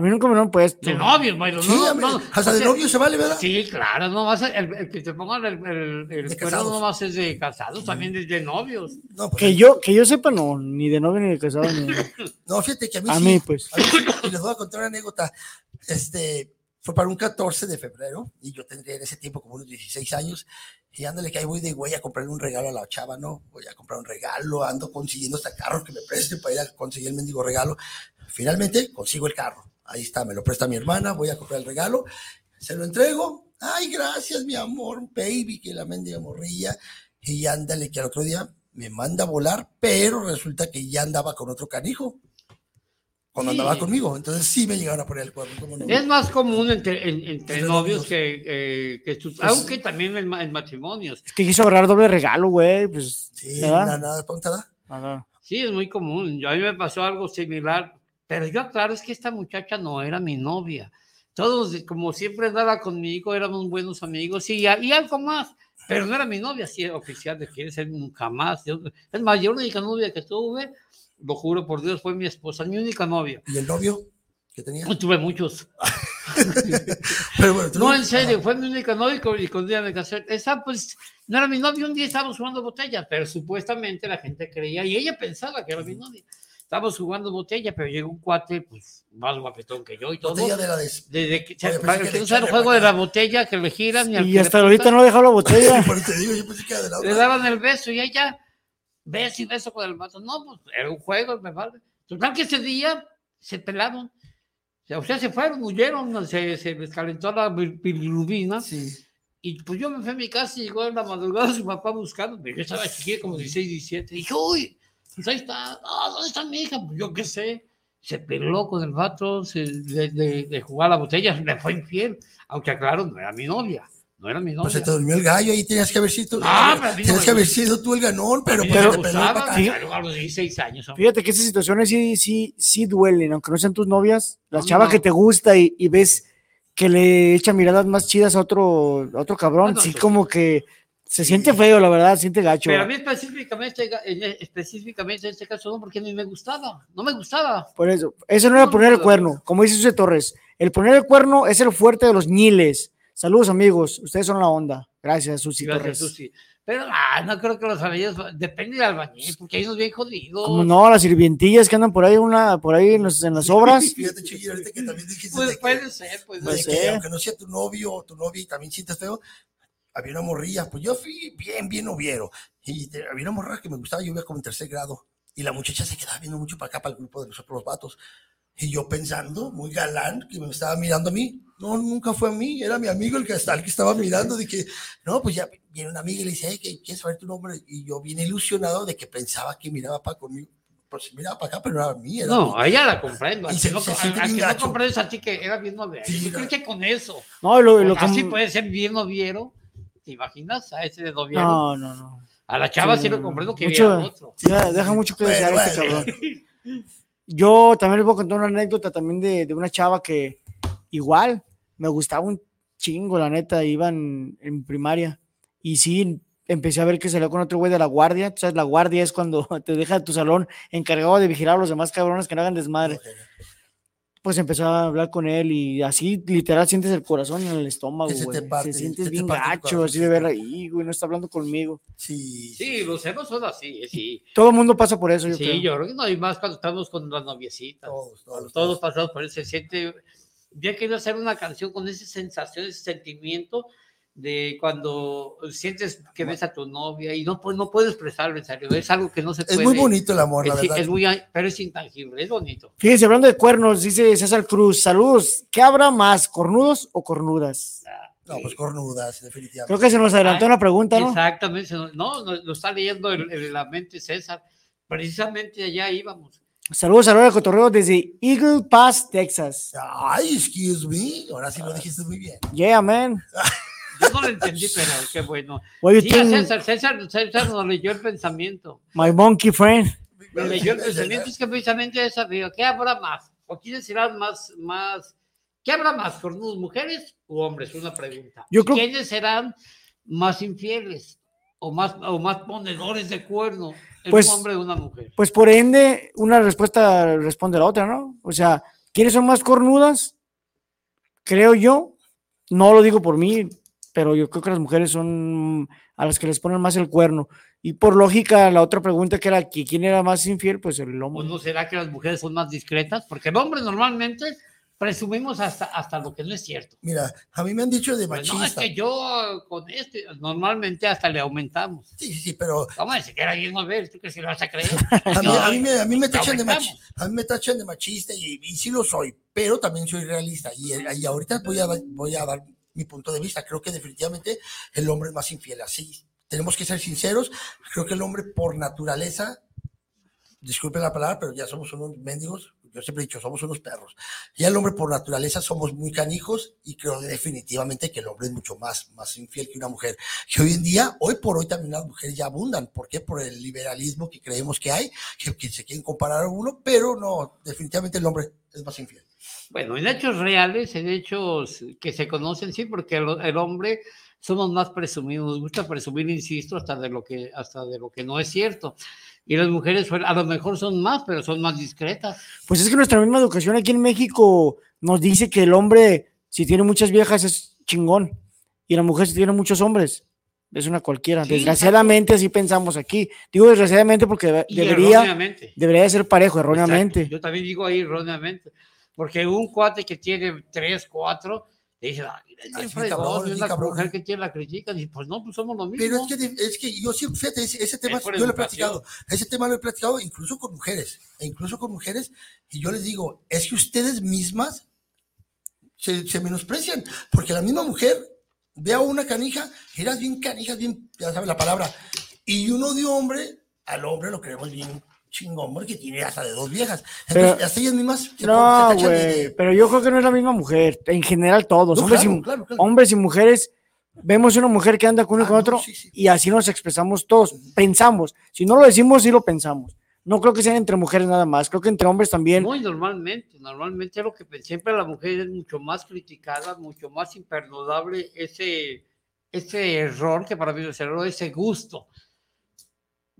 Speaker 4: A mí nunca me lo han puesto.
Speaker 3: de novios, Mayro,
Speaker 5: Sí,
Speaker 3: no, no,
Speaker 5: hasta
Speaker 3: o
Speaker 5: de
Speaker 3: sea,
Speaker 5: novio se vale, ¿verdad?
Speaker 3: Sí, claro, no más el, el que te pongan el, el, el
Speaker 5: De
Speaker 3: cuerno
Speaker 5: casados.
Speaker 3: no más es de casados, también es de novios.
Speaker 5: No, pues,
Speaker 4: Que yo, que yo sepa, no, ni de novio ni de casado. Ni...
Speaker 5: no, fíjate que a mí
Speaker 4: A
Speaker 5: sí.
Speaker 4: mí, pues.
Speaker 5: A mí sí, y les voy a contar una anécdota. Este, fue para un 14 de febrero y yo tendría en ese tiempo como unos 16 años. Y ándale que ahí voy de güey a comprarle un regalo a la chava, ¿no? Voy a comprar un regalo, ando consiguiendo hasta carro que me preste para ir a conseguir el mendigo regalo. Finalmente consigo el carro. Ahí está, me lo presta mi hermana, voy a comprar el regalo, se lo entrego. Ay, gracias, mi amor, baby, que la mendiga morrilla. Y ándale que al otro día me manda a volar, pero resulta que ya andaba con otro canijo cuando
Speaker 3: Sí.
Speaker 5: andaba conmigo. Entonces sí me llegaron a poner el cuerno. ¿cómo no?
Speaker 3: Es más común entre, en- entre
Speaker 5: Entre
Speaker 3: novios
Speaker 5: novios.
Speaker 3: que, eh, que sus-
Speaker 5: Pues-
Speaker 3: aunque también en, ma- en matrimonios.
Speaker 4: Es que quiso agarrar doble regalo, güey. Pues,
Speaker 5: Sí, nada, nada.
Speaker 4: Ajá.
Speaker 3: Sí, es muy común. Yo, a mí me pasó algo similar, pero yo aclaro, es que esta muchacha no era mi novia. Todos, como siempre andaba conmigo, éramos buenos amigos y, y algo más, pero no era mi novia, sí, oficial, de quiere ser nunca más. Yo- es más, yo la única novia que tuve, lo juro por Dios, fue mi esposa, mi única novia.
Speaker 5: ¿Y el novio que tenía?
Speaker 3: No tuve muchos.
Speaker 5: Pero bueno,
Speaker 3: No, en serio, fue mi única novia y con, ella me casé. Esa, pues, no era mi novia. Un día estábamos jugando botella, pero supuestamente la gente creía y ella pensaba que era mi novia. Estábamos jugando botella, pero llegó un cuate, pues, más guapetón que yo y todo.
Speaker 5: Botella de la de...
Speaker 3: Desde que,
Speaker 5: Oye,
Speaker 3: para
Speaker 5: que
Speaker 3: el que no sabe el juego de la botella que le giran y, al
Speaker 4: Y
Speaker 3: le
Speaker 4: hasta ahorita no ha dejado la botella.
Speaker 5: Por eso te digo, yo pensé que era de la
Speaker 3: le daban el beso y ella, beso y beso con el vato. No, pues era un juego, me vale. Total que ese día se pelaron. O sea, se fueron, huyeron, se, se les calentó la bil- bilirrubina.
Speaker 5: Sí.
Speaker 3: Y pues yo me fui a mi casa y llegó en la madrugada su papá buscándome. Yo estaba chiquilla, como 16, 17. Dije, uy, pues ahí está. No, ¿dónde está mi hija? Pues yo qué sé. Se peló con el vato se, de, de- de jugar a la botella, le fue infiel. Aunque, claro, no era mi novia. No era mi novia.
Speaker 5: Pues se te durmió el gallo, ahí tenías que haber sido tú.
Speaker 3: Ah, pero mí no
Speaker 5: tenías que haber sido tú el ganón, pero
Speaker 3: mí
Speaker 5: pues
Speaker 3: gustaba.
Speaker 4: Sí.
Speaker 3: claro, a los 16 años. hombre.
Speaker 4: Fíjate que esas situaciones sí, sí, sí duelen, aunque no sean tus novias. La
Speaker 3: No,
Speaker 4: chava
Speaker 3: no.
Speaker 4: que te gusta y, y ves que le echa miradas más chidas a otro, a otro cabrón, sí como que se siente feo, la verdad, se siente gacho.
Speaker 3: Pero a mí específicamente, en- específicamente en este caso no, porque a mí me gustaba. No me gustaba.
Speaker 4: Por eso, eso no era
Speaker 3: No,
Speaker 4: poner el
Speaker 3: no,
Speaker 4: cuerno, como dice José Torres. El poner el cuerno es el fuerte de los ñiles. Saludos, amigos. Ustedes son la onda. Gracias, Susi
Speaker 3: Gracias,
Speaker 4: Torres.
Speaker 3: Susi. Pero ah, no creo que los albañiles, depende del albañil, porque hay unos bien jodidos.
Speaker 4: Como no, las sirvientillas que andan por ahí, una, por ahí en, los- en las obras.
Speaker 5: Fíjate, Chuy, ahorita que también dijiste
Speaker 3: Pues
Speaker 5: que,
Speaker 3: puede ser, pues.
Speaker 5: que aunque no sea tu novio o tu novia y también sientes feo, había una morrilla, pues yo fui bien, bien noviero. Y te- había una morra que me gustaba, yo iba como en tercer grado. Y la muchacha se quedaba viendo mucho para acá, para el grupo de nosotros los vatos. Y yo pensando, muy galán, que me estaba mirando a mí. No, nunca fue a mí, era mi amigo el que, el que estaba mirando. Dije, no, pues ya viene una amiga y le dice, hey, ¿qué- ¿quieres saber tu nombre? Y yo bien ilusionado de que pensaba que miraba para conmigo. Pues miraba para acá, pero no era mí. Era
Speaker 3: No,
Speaker 5: mí.
Speaker 3: a ella la comprendo.
Speaker 5: Y se-
Speaker 3: que no,
Speaker 5: se
Speaker 3: al
Speaker 5: bien
Speaker 3: que no comprendes a ti que era bien noviero.
Speaker 5: Sí, no.
Speaker 3: que con eso.
Speaker 4: No, lo, lo que-
Speaker 3: así puede ser bien noviero. ¿Te imaginas a ese de noviero?
Speaker 4: No, no, no.
Speaker 3: A la chava sí,
Speaker 4: Sí,
Speaker 3: lo comprendo que
Speaker 4: mucho-
Speaker 3: había otro.
Speaker 4: Ya, deja mucho que desear
Speaker 5: Bueno,
Speaker 4: este cabrón. Yo también les voy a contar una anécdota también de, de una chava que igual me gustaba un chingo, la neta, iban en primaria. Y sí, empecé a ver que salió con otro güey de la guardia. Tú sabes, la guardia es cuando te deja tu salón encargado de vigilar a los demás cabrones que no hagan desmadre. Pues empezó a hablar con él y así literal sientes el corazón en el estómago,
Speaker 5: se
Speaker 4: güey.
Speaker 5: parte,
Speaker 4: Se sientes
Speaker 5: se
Speaker 4: bien gacho, así de ver ahí, güey, no está hablando conmigo.
Speaker 5: Sí.
Speaker 3: Sí, los celos son así, sí.
Speaker 4: Todo el mundo pasa por eso, yo
Speaker 3: Sí,
Speaker 4: creo.
Speaker 3: yo creo que no hay más cuando estamos con las noviecitas.
Speaker 5: Todos,
Speaker 3: todos, pasamos por eso. Se siente. Yo quiero hacer una canción con esa sensación, ese sentimiento de cuando sientes que ves a tu novia y no, pu- no puedes expresarlo en serio. Es algo que no se
Speaker 5: Es
Speaker 3: puede.
Speaker 5: muy bonito el amor, la
Speaker 3: Es-
Speaker 5: verdad.
Speaker 3: es muy, pero es intangible, es bonito.
Speaker 4: Fíjense, hablando de cuernos, dice César Cruz, saludos, ¿qué habrá más, cornudos o cornudas?
Speaker 5: No, pues cornudas, definitivamente.
Speaker 4: Creo que se nos adelantó
Speaker 3: Ah,
Speaker 4: una pregunta, ¿no?
Speaker 3: Exactamente. No, no, lo está leyendo en, en la mente César. Precisamente allá íbamos.
Speaker 4: Saludos a Laura Cotorreo desde Eagle Pass, Texas.
Speaker 5: Ay, excuse me. Ahora sí lo dijiste muy bien.
Speaker 4: Yeah, man.
Speaker 3: Yo no lo entendí, pero qué bueno. Sí? César, César, César nos leyó el pensamiento.
Speaker 4: My monkey friend.
Speaker 3: Me leyó el pensamiento, es que precisamente esa digo, ¿qué habrá más? ¿O quiénes serán más, más, qué habrá más, cornudos, mujeres u hombres? Una pregunta.
Speaker 4: Yo
Speaker 3: ¿Y
Speaker 4: creo-
Speaker 3: ¿Quiénes serán más infieles o más, o más ponedores de cuerno en
Speaker 4: Pues-
Speaker 3: un hombre o una mujer?
Speaker 4: Pues por ende, una respuesta responde a la otra, ¿no? O sea, ¿quiénes son más cornudas? Creo yo, no lo digo por mí, pero yo creo que las mujeres son a las que les ponen más el cuerno. Y por lógica, la otra pregunta que era que quién era más infiel, pues el
Speaker 3: ¿O
Speaker 4: hombre.
Speaker 3: no será que las mujeres son más discretas? Porque el hombre normalmente presumimos hasta, hasta lo que no es cierto.
Speaker 5: Mira, a mí me han dicho de
Speaker 3: Pues no, es
Speaker 5: machista.
Speaker 3: que yo con este, normalmente hasta le aumentamos.
Speaker 5: Sí, sí, sí, pero
Speaker 3: Vamos a decir que era bien a ver, ¿tú que si lo vas a creer?
Speaker 5: a mí,
Speaker 3: No,
Speaker 5: a mí me, a mí me tachan de machista, a mí me tachan de machista y, y sí lo soy, pero también soy realista y, y ahorita voy a, voy a dar mi punto de vista. Creo que definitivamente el hombre es más infiel, así. Tenemos que ser sinceros. Creo que el hombre por naturaleza, disculpen la palabra, pero ya somos unos mendigos. Yo siempre he dicho, somos unos perros. Ya el hombre por naturaleza somos muy canijos y creo definitivamente que el hombre es mucho más, más infiel que una mujer. Que hoy en día, hoy por hoy también las mujeres ya abundan. ¿Por qué? Por el liberalismo que creemos que hay, que, que se quieren comparar a uno, pero no, definitivamente el hombre es más infiel.
Speaker 3: Bueno, en hechos reales, en hechos que se conocen, sí, porque el, el hombre somos más presumidos, nos gusta presumir, insisto, hasta de lo que, hasta de lo que no es cierto. Y las mujeres pues, a lo mejor son más, pero son más discretas.
Speaker 4: Pues es que nuestra misma educación aquí en México nos dice que el hombre, si tiene muchas viejas, es chingón. Y la mujer, si tiene muchos hombres, es una cualquiera.
Speaker 3: Sí,
Speaker 4: desgraciadamente, así pensamos aquí. Digo desgraciadamente porque debería, debería de ser parejo, erróneamente.
Speaker 3: Exacto, Yo también digo ahí erróneamente. Porque un cuate que tiene tres, cuatro, le dice, "Ay, es
Speaker 5: Ay,
Speaker 3: bien
Speaker 5: sí,
Speaker 3: fregón",
Speaker 5: cabrón,
Speaker 3: y
Speaker 5: sí,
Speaker 3: una
Speaker 5: cabrón.
Speaker 3: mujer que tiene la critican, y pues no, pues somos lo mismo.
Speaker 5: Pero es que, es que yo siempre, fíjate, ese, ese tema
Speaker 3: Es
Speaker 5: yo lo he platicado, ese tema lo he platicado incluso con mujeres, e incluso con mujeres, y yo les digo, es que ustedes mismas se, se menosprecian, porque la misma mujer ve a una canija, eras bien canija, bien, ya sabes la palabra, y uno de hombre, al hombre lo creemos bien chingón, porque tiene hasta de dos viejas. Entonces,
Speaker 4: Pero-
Speaker 5: hasta ellas mismas se,
Speaker 4: No,
Speaker 5: de-
Speaker 4: güey, pero yo creo que no es la misma mujer. En general, todos,
Speaker 5: No,
Speaker 4: hombres,
Speaker 5: claro,
Speaker 4: y,
Speaker 5: claro, claro.
Speaker 4: hombres y mujeres, vemos una mujer que anda con uno y
Speaker 5: Ah,
Speaker 4: con
Speaker 5: no,
Speaker 4: otro
Speaker 5: sí, sí.
Speaker 4: y así nos expresamos todos. Pensamos. Si no lo decimos, sí lo pensamos. No creo que sean entre mujeres nada más. Creo que entre hombres también.
Speaker 3: Muy normalmente, normalmente lo que siempre la mujer es mucho más criticada, mucho más imperdonable ese, ese error, que para mí es error, ese gusto.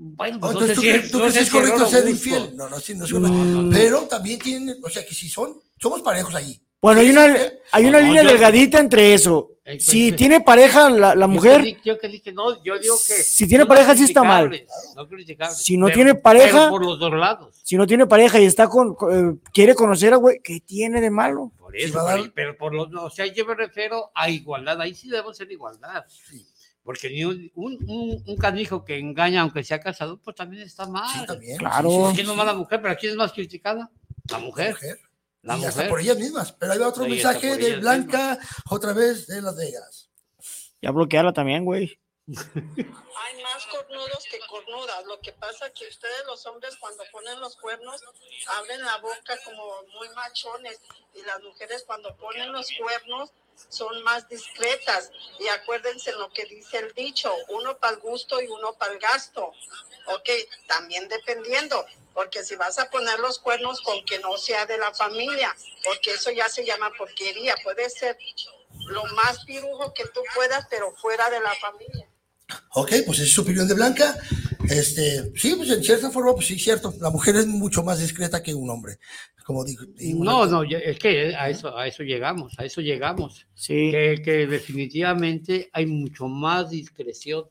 Speaker 3: Bueno,
Speaker 5: Oh,
Speaker 3: pues no
Speaker 5: entonces,
Speaker 3: sé
Speaker 5: ¿tú,
Speaker 3: si
Speaker 5: tú
Speaker 3: no
Speaker 5: crees
Speaker 3: sé
Speaker 5: que es correcto ser
Speaker 3: gusto.
Speaker 5: infiel? No, no, sí, no.
Speaker 4: Mm.
Speaker 5: Pero también tienen, o sea, que si son, somos parejos allí.
Speaker 4: Bueno, hay
Speaker 5: ¿Eres
Speaker 4: una, hay una
Speaker 3: No,
Speaker 4: línea
Speaker 3: yo-
Speaker 4: delgadita entre eso.
Speaker 3: Eh, pues,
Speaker 4: Si
Speaker 3: eh,
Speaker 4: tiene pareja la, la mujer,
Speaker 3: Yo que dije, no, yo digo que.
Speaker 4: Si tiene
Speaker 3: no
Speaker 4: pareja, sí está mal.
Speaker 3: No
Speaker 4: Si no
Speaker 3: pero-
Speaker 4: tiene pareja-
Speaker 3: por los dos lados.
Speaker 4: si no tiene pareja y está con, eh, quiere conocer a güey, ¿qué tiene de malo?
Speaker 3: Por
Speaker 5: Sí,
Speaker 3: eso,
Speaker 5: a
Speaker 3: pero, por los, o sea, yo me refiero a igualdad, ahí sí debemos ser igualdad. Porque ni un, un, un- un canijo que engaña, aunque sea casado, pues también está mal.
Speaker 5: Sí, también.
Speaker 4: Claro.
Speaker 3: ¿Quién no va la mujer? Pero ¿quién es más criticada? La
Speaker 5: La
Speaker 3: mujer.
Speaker 5: mujer.
Speaker 3: La
Speaker 5: y hasta
Speaker 3: mujer.
Speaker 5: por ellas mismas. Pero ahí va otro
Speaker 3: Sí,
Speaker 5: mensaje de Blanca, otra vez de Las Vegas.
Speaker 4: Ya bloquearla también, güey.
Speaker 10: Hay más cornudos que cornudas. Lo que pasa es que ustedes los hombres cuando ponen los cuernos abren la boca como muy machones y las mujeres cuando ponen los cuernos son más discretas. Y acuérdense lo que dice el dicho, uno para el gusto y uno para el gasto. Ok, también dependiendo, porque si vas a poner los cuernos con que no sea de la familia, porque eso ya se llama porquería, puede ser lo más pirujo que tú puedas, pero fuera de la familia.
Speaker 5: Ok, pues es su opinión de Blanca. Este, sí, pues en cierta forma, pues sí, cierto. La mujer es mucho más discreta que un hombre. Como digo.
Speaker 3: No, no, es que a eso, a eso llegamos, a eso llegamos.
Speaker 4: Sí.
Speaker 3: Que, que definitivamente hay mucho más discreción.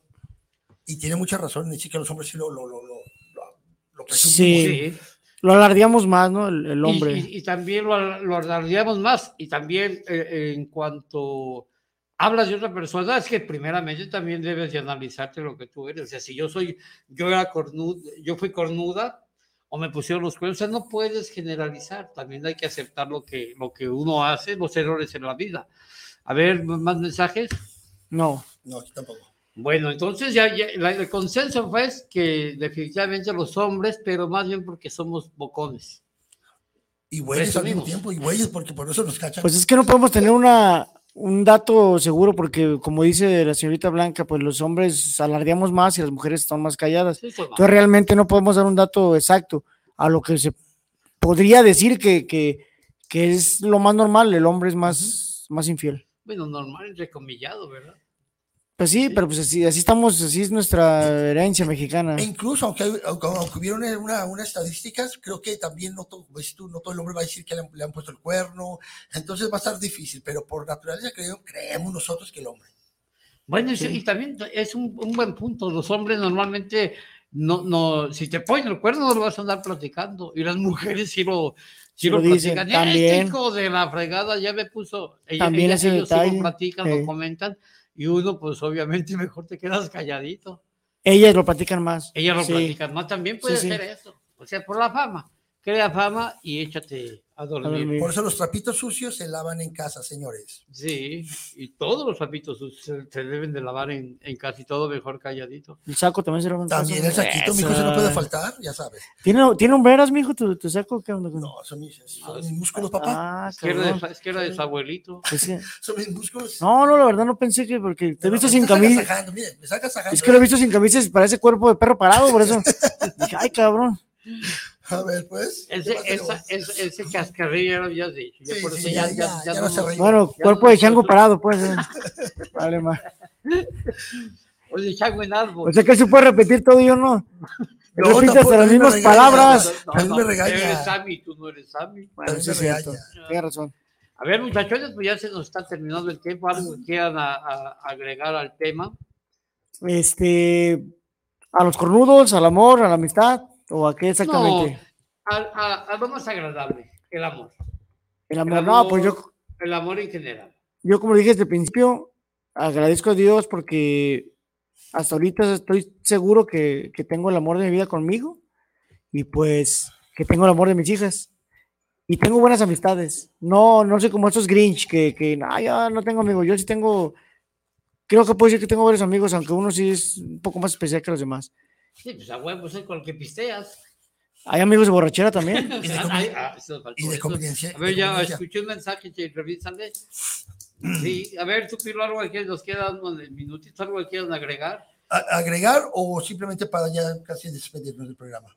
Speaker 5: Y tiene mucha razón, decir que los hombres sí lo, lo, lo, lo, lo- lo presumimos.
Speaker 4: Sí. Lo alardeamos más, ¿no? El, el
Speaker 3: Y-
Speaker 4: hombre.
Speaker 3: Y, y también lo, lo alardeamos más. Y también eh, en cuanto hablas de otra persona, es que primeramente también debes de analizarte lo que tú eres. O sea, si yo soy, yo era cornuda, yo fui cornuda o me pusieron los cuernos, o sea, no puedes generalizar. También hay que aceptar lo que, lo que uno hace, los errores en la vida. A ver, más mensajes.
Speaker 4: No.
Speaker 5: No, aquí tampoco.
Speaker 3: Bueno, entonces ya, ya la- el consenso fue que definitivamente los hombres, pero más bien porque somos bocones.
Speaker 5: Y güeyes al mismo tiempo, y güeyes porque por eso nos cachan.
Speaker 4: Pues es que no podemos tener una, un dato seguro porque, como dice la señorita Blanca, pues los hombres alardeamos más y las mujeres están más calladas.
Speaker 3: Sí.
Speaker 4: Entonces realmente no podemos dar un dato exacto a lo que se podría decir que, que, que es lo más normal, el hombre es más, más infiel.
Speaker 3: Bueno, normal, entrecomillado, ¿verdad?
Speaker 4: Pues sí, pero pues así, así estamos, así es nuestra herencia mexicana.
Speaker 5: E incluso, aunque, hay- aunque, aunque hubieron una, unas estadísticas, creo que también no todo, ves tú, no todo el hombre va a decir que le han, le han puesto el cuerno, entonces va a estar difícil, pero por naturaleza creo, creemos nosotros que el hombre.
Speaker 3: Bueno, y sí, y también es un, un buen punto. Los hombres normalmente, no, no, si te ponen el cuerno, no lo vas a andar platicando. Y las mujeres sí lo, sí
Speaker 4: Sí
Speaker 3: lo,
Speaker 4: lo dicen,
Speaker 3: platican. "Eh,
Speaker 4: también.
Speaker 3: Este hijo de la fregada ya me puso. Ella-
Speaker 4: También
Speaker 3: ella-
Speaker 4: ese
Speaker 3: ellos sí lo platican,
Speaker 4: sí.
Speaker 3: lo comentan. Y uno, pues obviamente, mejor te quedas calladito.
Speaker 4: Ellas lo platican más.
Speaker 3: Ellas lo
Speaker 4: Sí.
Speaker 3: platican más. También puede
Speaker 4: Sí,
Speaker 3: ser eso. O sea, por la fama. Crea fama y échate a dormir.
Speaker 4: dormir.
Speaker 5: Por eso los trapitos sucios se lavan en casa, señores.
Speaker 3: Sí, y todos los zapitos se, se deben de lavar en, en casi todo mejor calladito.
Speaker 4: El saco también se lo
Speaker 5: También el saquito, mijo, se no puede faltar, ya sabes.
Speaker 4: ¿Tiene, ¿tiene hombreras, mijo, tu, tu saco? ¿Qué onda
Speaker 5: No, son mis, son mis músculos, papá.
Speaker 4: Ah,
Speaker 3: Es que era de,
Speaker 4: cabrón.
Speaker 3: es que era de su abuelito.
Speaker 4: Es que-
Speaker 5: Son mis músculos.
Speaker 4: No, no, la verdad no pensé que porque te he visto sin camisa.
Speaker 5: mire, me sacas.
Speaker 4: Es que lo he visto sin camisa y parece cuerpo de perro parado, por eso. Dije, ay, cabrón.
Speaker 5: A ver, pues.
Speaker 3: Ese, esa, ese, ese cascarrillo ya lo habías dicho. Ya
Speaker 5: Sí,
Speaker 3: por
Speaker 5: sí,
Speaker 3: eso
Speaker 5: ya,
Speaker 3: ya,
Speaker 5: ya, ya
Speaker 3: no
Speaker 5: no se reí.
Speaker 4: Bueno,
Speaker 3: ya
Speaker 4: cuerpo
Speaker 3: no
Speaker 4: de chango parado, pues. eh. Vale, ma.
Speaker 3: Oye, chango en árbol.
Speaker 4: O sea que él se puede repetir todo y yo no.
Speaker 5: No,
Speaker 4: Repite hasta
Speaker 5: tampoco, a
Speaker 4: las mismas
Speaker 5: regaña.
Speaker 4: palabras.
Speaker 3: No, no,
Speaker 5: me regaña.
Speaker 3: Eres Sammy, tú no eres Sammy.
Speaker 4: Bueno, sí
Speaker 5: me
Speaker 4: es cierto. Tienes razón.
Speaker 3: A ver, muchachones, pues ya se nos está terminando el tiempo. ¿Algo que quieran a- a- agregar al tema?
Speaker 4: Este, a los cornudos, al amor, a la amistad, o a qué exactamente.
Speaker 3: No, a, a- a lo más agradable, el amor.
Speaker 4: El
Speaker 3: El
Speaker 4: amor, no, pues yo,
Speaker 3: El amor en general.
Speaker 4: yo como dije desde el principio, agradezco a Dios porque hasta ahorita estoy seguro que, que tengo el amor de mi vida conmigo y pues que tengo el amor de mis hijas y tengo buenas amistades. No, no sé como esos Grinch que, que "Ay, ya no tengo amigos. Yo sí tengo, creo que puedo decir que tengo varios amigos, aunque uno sí es un poco más especial que los demás.
Speaker 3: Sí, pues a huevo, es con el que pisteas.
Speaker 4: Hay amigos de borrachera también.
Speaker 5: Y de
Speaker 3: Ah, ay, ah, eso
Speaker 5: y de
Speaker 3: eso.
Speaker 5: conveniencia.
Speaker 3: A ver, ya escuché un mensaje, che, revísale. Sí, a ver, tú, Pilo, algo que nos queda, unos minutitos, algo que quieran agregar.
Speaker 5: A- ¿Agregar o simplemente para ya casi despedirnos del programa?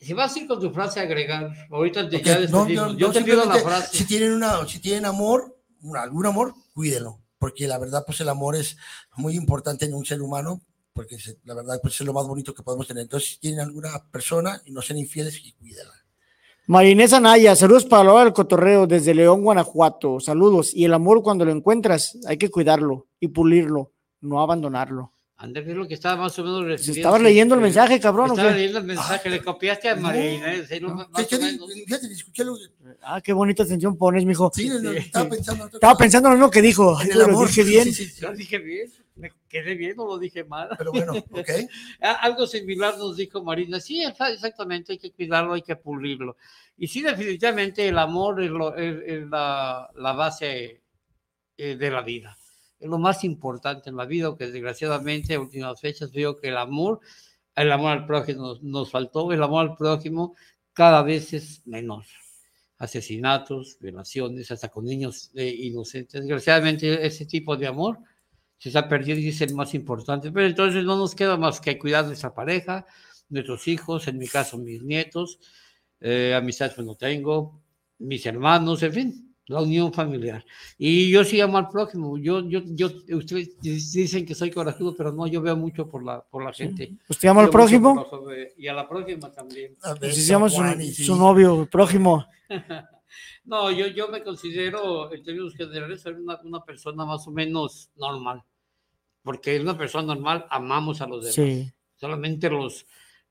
Speaker 3: Si vas a ir con tu frase agregar, ahorita te,
Speaker 5: Ok,
Speaker 3: ya
Speaker 5: no,
Speaker 3: despedimos.
Speaker 5: yo- no,
Speaker 3: te pido la frase.
Speaker 5: Si tienen, una, si tienen amor, algún amor, cuídenlo, porque la verdad, pues el amor es muy importante en un ser humano, porque se- la verdad, pues es lo más bonito que podemos tener. Entonces, si tienen alguna persona y no sean infieles, y cuídenla.
Speaker 4: Marinés Anaya, saludos para la hora del cotorreo desde León, Guanajuato. Saludos. Y el amor cuando lo encuentras, hay que cuidarlo y pulirlo, no abandonarlo.
Speaker 3: Andrés, es lo que estaba más o menos
Speaker 4: Si
Speaker 3: refiriendo.
Speaker 4: estabas leyendo el mensaje, cabrón, ¿o
Speaker 3: Estaba leyendo el mensaje, le copiaste a
Speaker 5: no,
Speaker 3: Marina. ¿eh? Sí, lo- más
Speaker 5: ¿Qué- qué
Speaker 3: o
Speaker 5: di-
Speaker 3: menos.
Speaker 5: fíjate, escuché lo-
Speaker 4: Ah, qué bonita atención pones, mijo.
Speaker 5: sí, estaba pensando.
Speaker 4: Estaba pensando en lo mismo que dijo.
Speaker 5: el
Speaker 4: lo
Speaker 5: amor.
Speaker 4: dije bien.
Speaker 3: Yo dije bien, me quedé bien, no lo dije mal.
Speaker 5: Pero bueno, ok.
Speaker 3: Algo similar nos dijo Marina. Sí, exa- exactamente, hay que cuidarlo, hay que pulirlo. Y sí, definitivamente el amor es, lo- es- es la, la base eh, de la vida. Es lo más importante en la vida, aunque desgraciadamente a últimas fechas veo que el amor, el amor al prójimo nos, nos faltó, el amor al prójimo cada vez es menor. Asesinatos, violaciones, hasta con niños eh, inocentes. Desgraciadamente ese tipo de amor se está perdiendo y es el más importante. Pero entonces no nos queda más que cuidar nuestra pareja, nuestros hijos, en mi caso mis nietos, eh, amistades que no tengo, mis hermanos, en fin, la unión familiar. Y yo sí amo al prójimo. Yo, yo, yo, ustedes dicen que soy corajudo, pero no, yo veo mucho por la, por la gente.
Speaker 4: ¿Usted ama al prójimo?
Speaker 3: Y a la prójima también.
Speaker 4: Pues si se llama su, su novio, el prójimo.
Speaker 3: No, yo, yo me considero, en términos generales, una, una persona más o menos normal. Porque una persona normal amamos a los demás.
Speaker 4: Sí.
Speaker 3: Solamente los,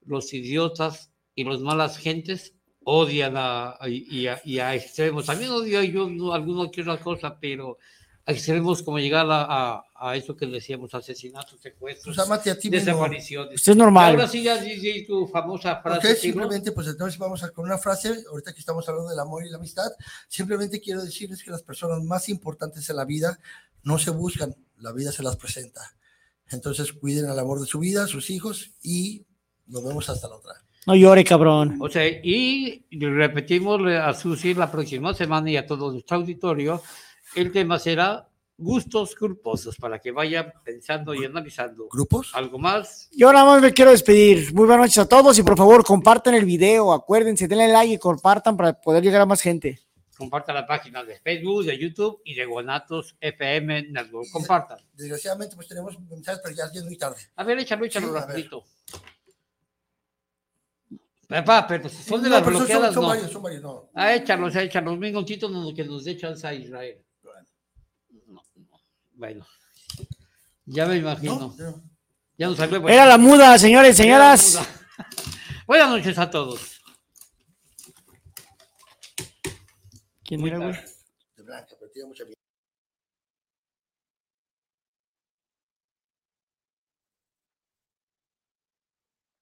Speaker 3: los idiotas y los malas gentes odian a, a- y, a, y a extremos. También odio yo no, alguna que otra cosa, pero a extremos como llegar a, a, a eso que decíamos, asesinatos, secuestros,
Speaker 5: Pues
Speaker 3: desapariciones.
Speaker 4: Usted es normal.
Speaker 3: Ahora sí ya di tu famosa frase.
Speaker 5: Ok,
Speaker 3: Tilo.
Speaker 5: simplemente, pues entonces vamos a con una frase, ahorita que estamos hablando del amor y la amistad, simplemente quiero decirles que las personas más importantes en la vida no se buscan, la vida se las presenta. Entonces cuiden al amor de su vida, sus hijos y nos vemos hasta la otra.
Speaker 4: No llore, cabrón.
Speaker 3: O sea, y repetimos a Susi la próxima semana y a todo nuestro auditorio, el tema será gustos culposos para que vayan pensando y analizando.
Speaker 5: ¿Grupos?
Speaker 3: ¿Algo más?
Speaker 4: Yo nada más me quiero despedir. Muy buenas noches a todos y por favor compartan el video. Acuérdense, denle like y compartan para poder llegar a más gente.
Speaker 3: Compartan la página de Facebook, de YouTube y de Guanatos FM Network. Compartan.
Speaker 5: Desgraciadamente, pues tenemos mensajes, pero ya es muy tarde.
Speaker 3: A ver, échalo, échalo
Speaker 5: Sí,
Speaker 3: rapidito. Papá, pero si son de
Speaker 5: No,
Speaker 3: las
Speaker 5: pero son-
Speaker 3: bloqueadas,
Speaker 5: son
Speaker 3: no.
Speaker 5: varios, son varios, no.
Speaker 3: Ah, échalos, échalos. Un minutito no- que nos dé chance a Israel. No, no. Bueno, ya me imagino. Ya nos salió.
Speaker 4: Era la muda, señores,
Speaker 3: la
Speaker 4: señoras.
Speaker 3: muda. Buenas noches a todos.
Speaker 4: ¿Quién era, güey?
Speaker 5: De blanca, pero tiene mucha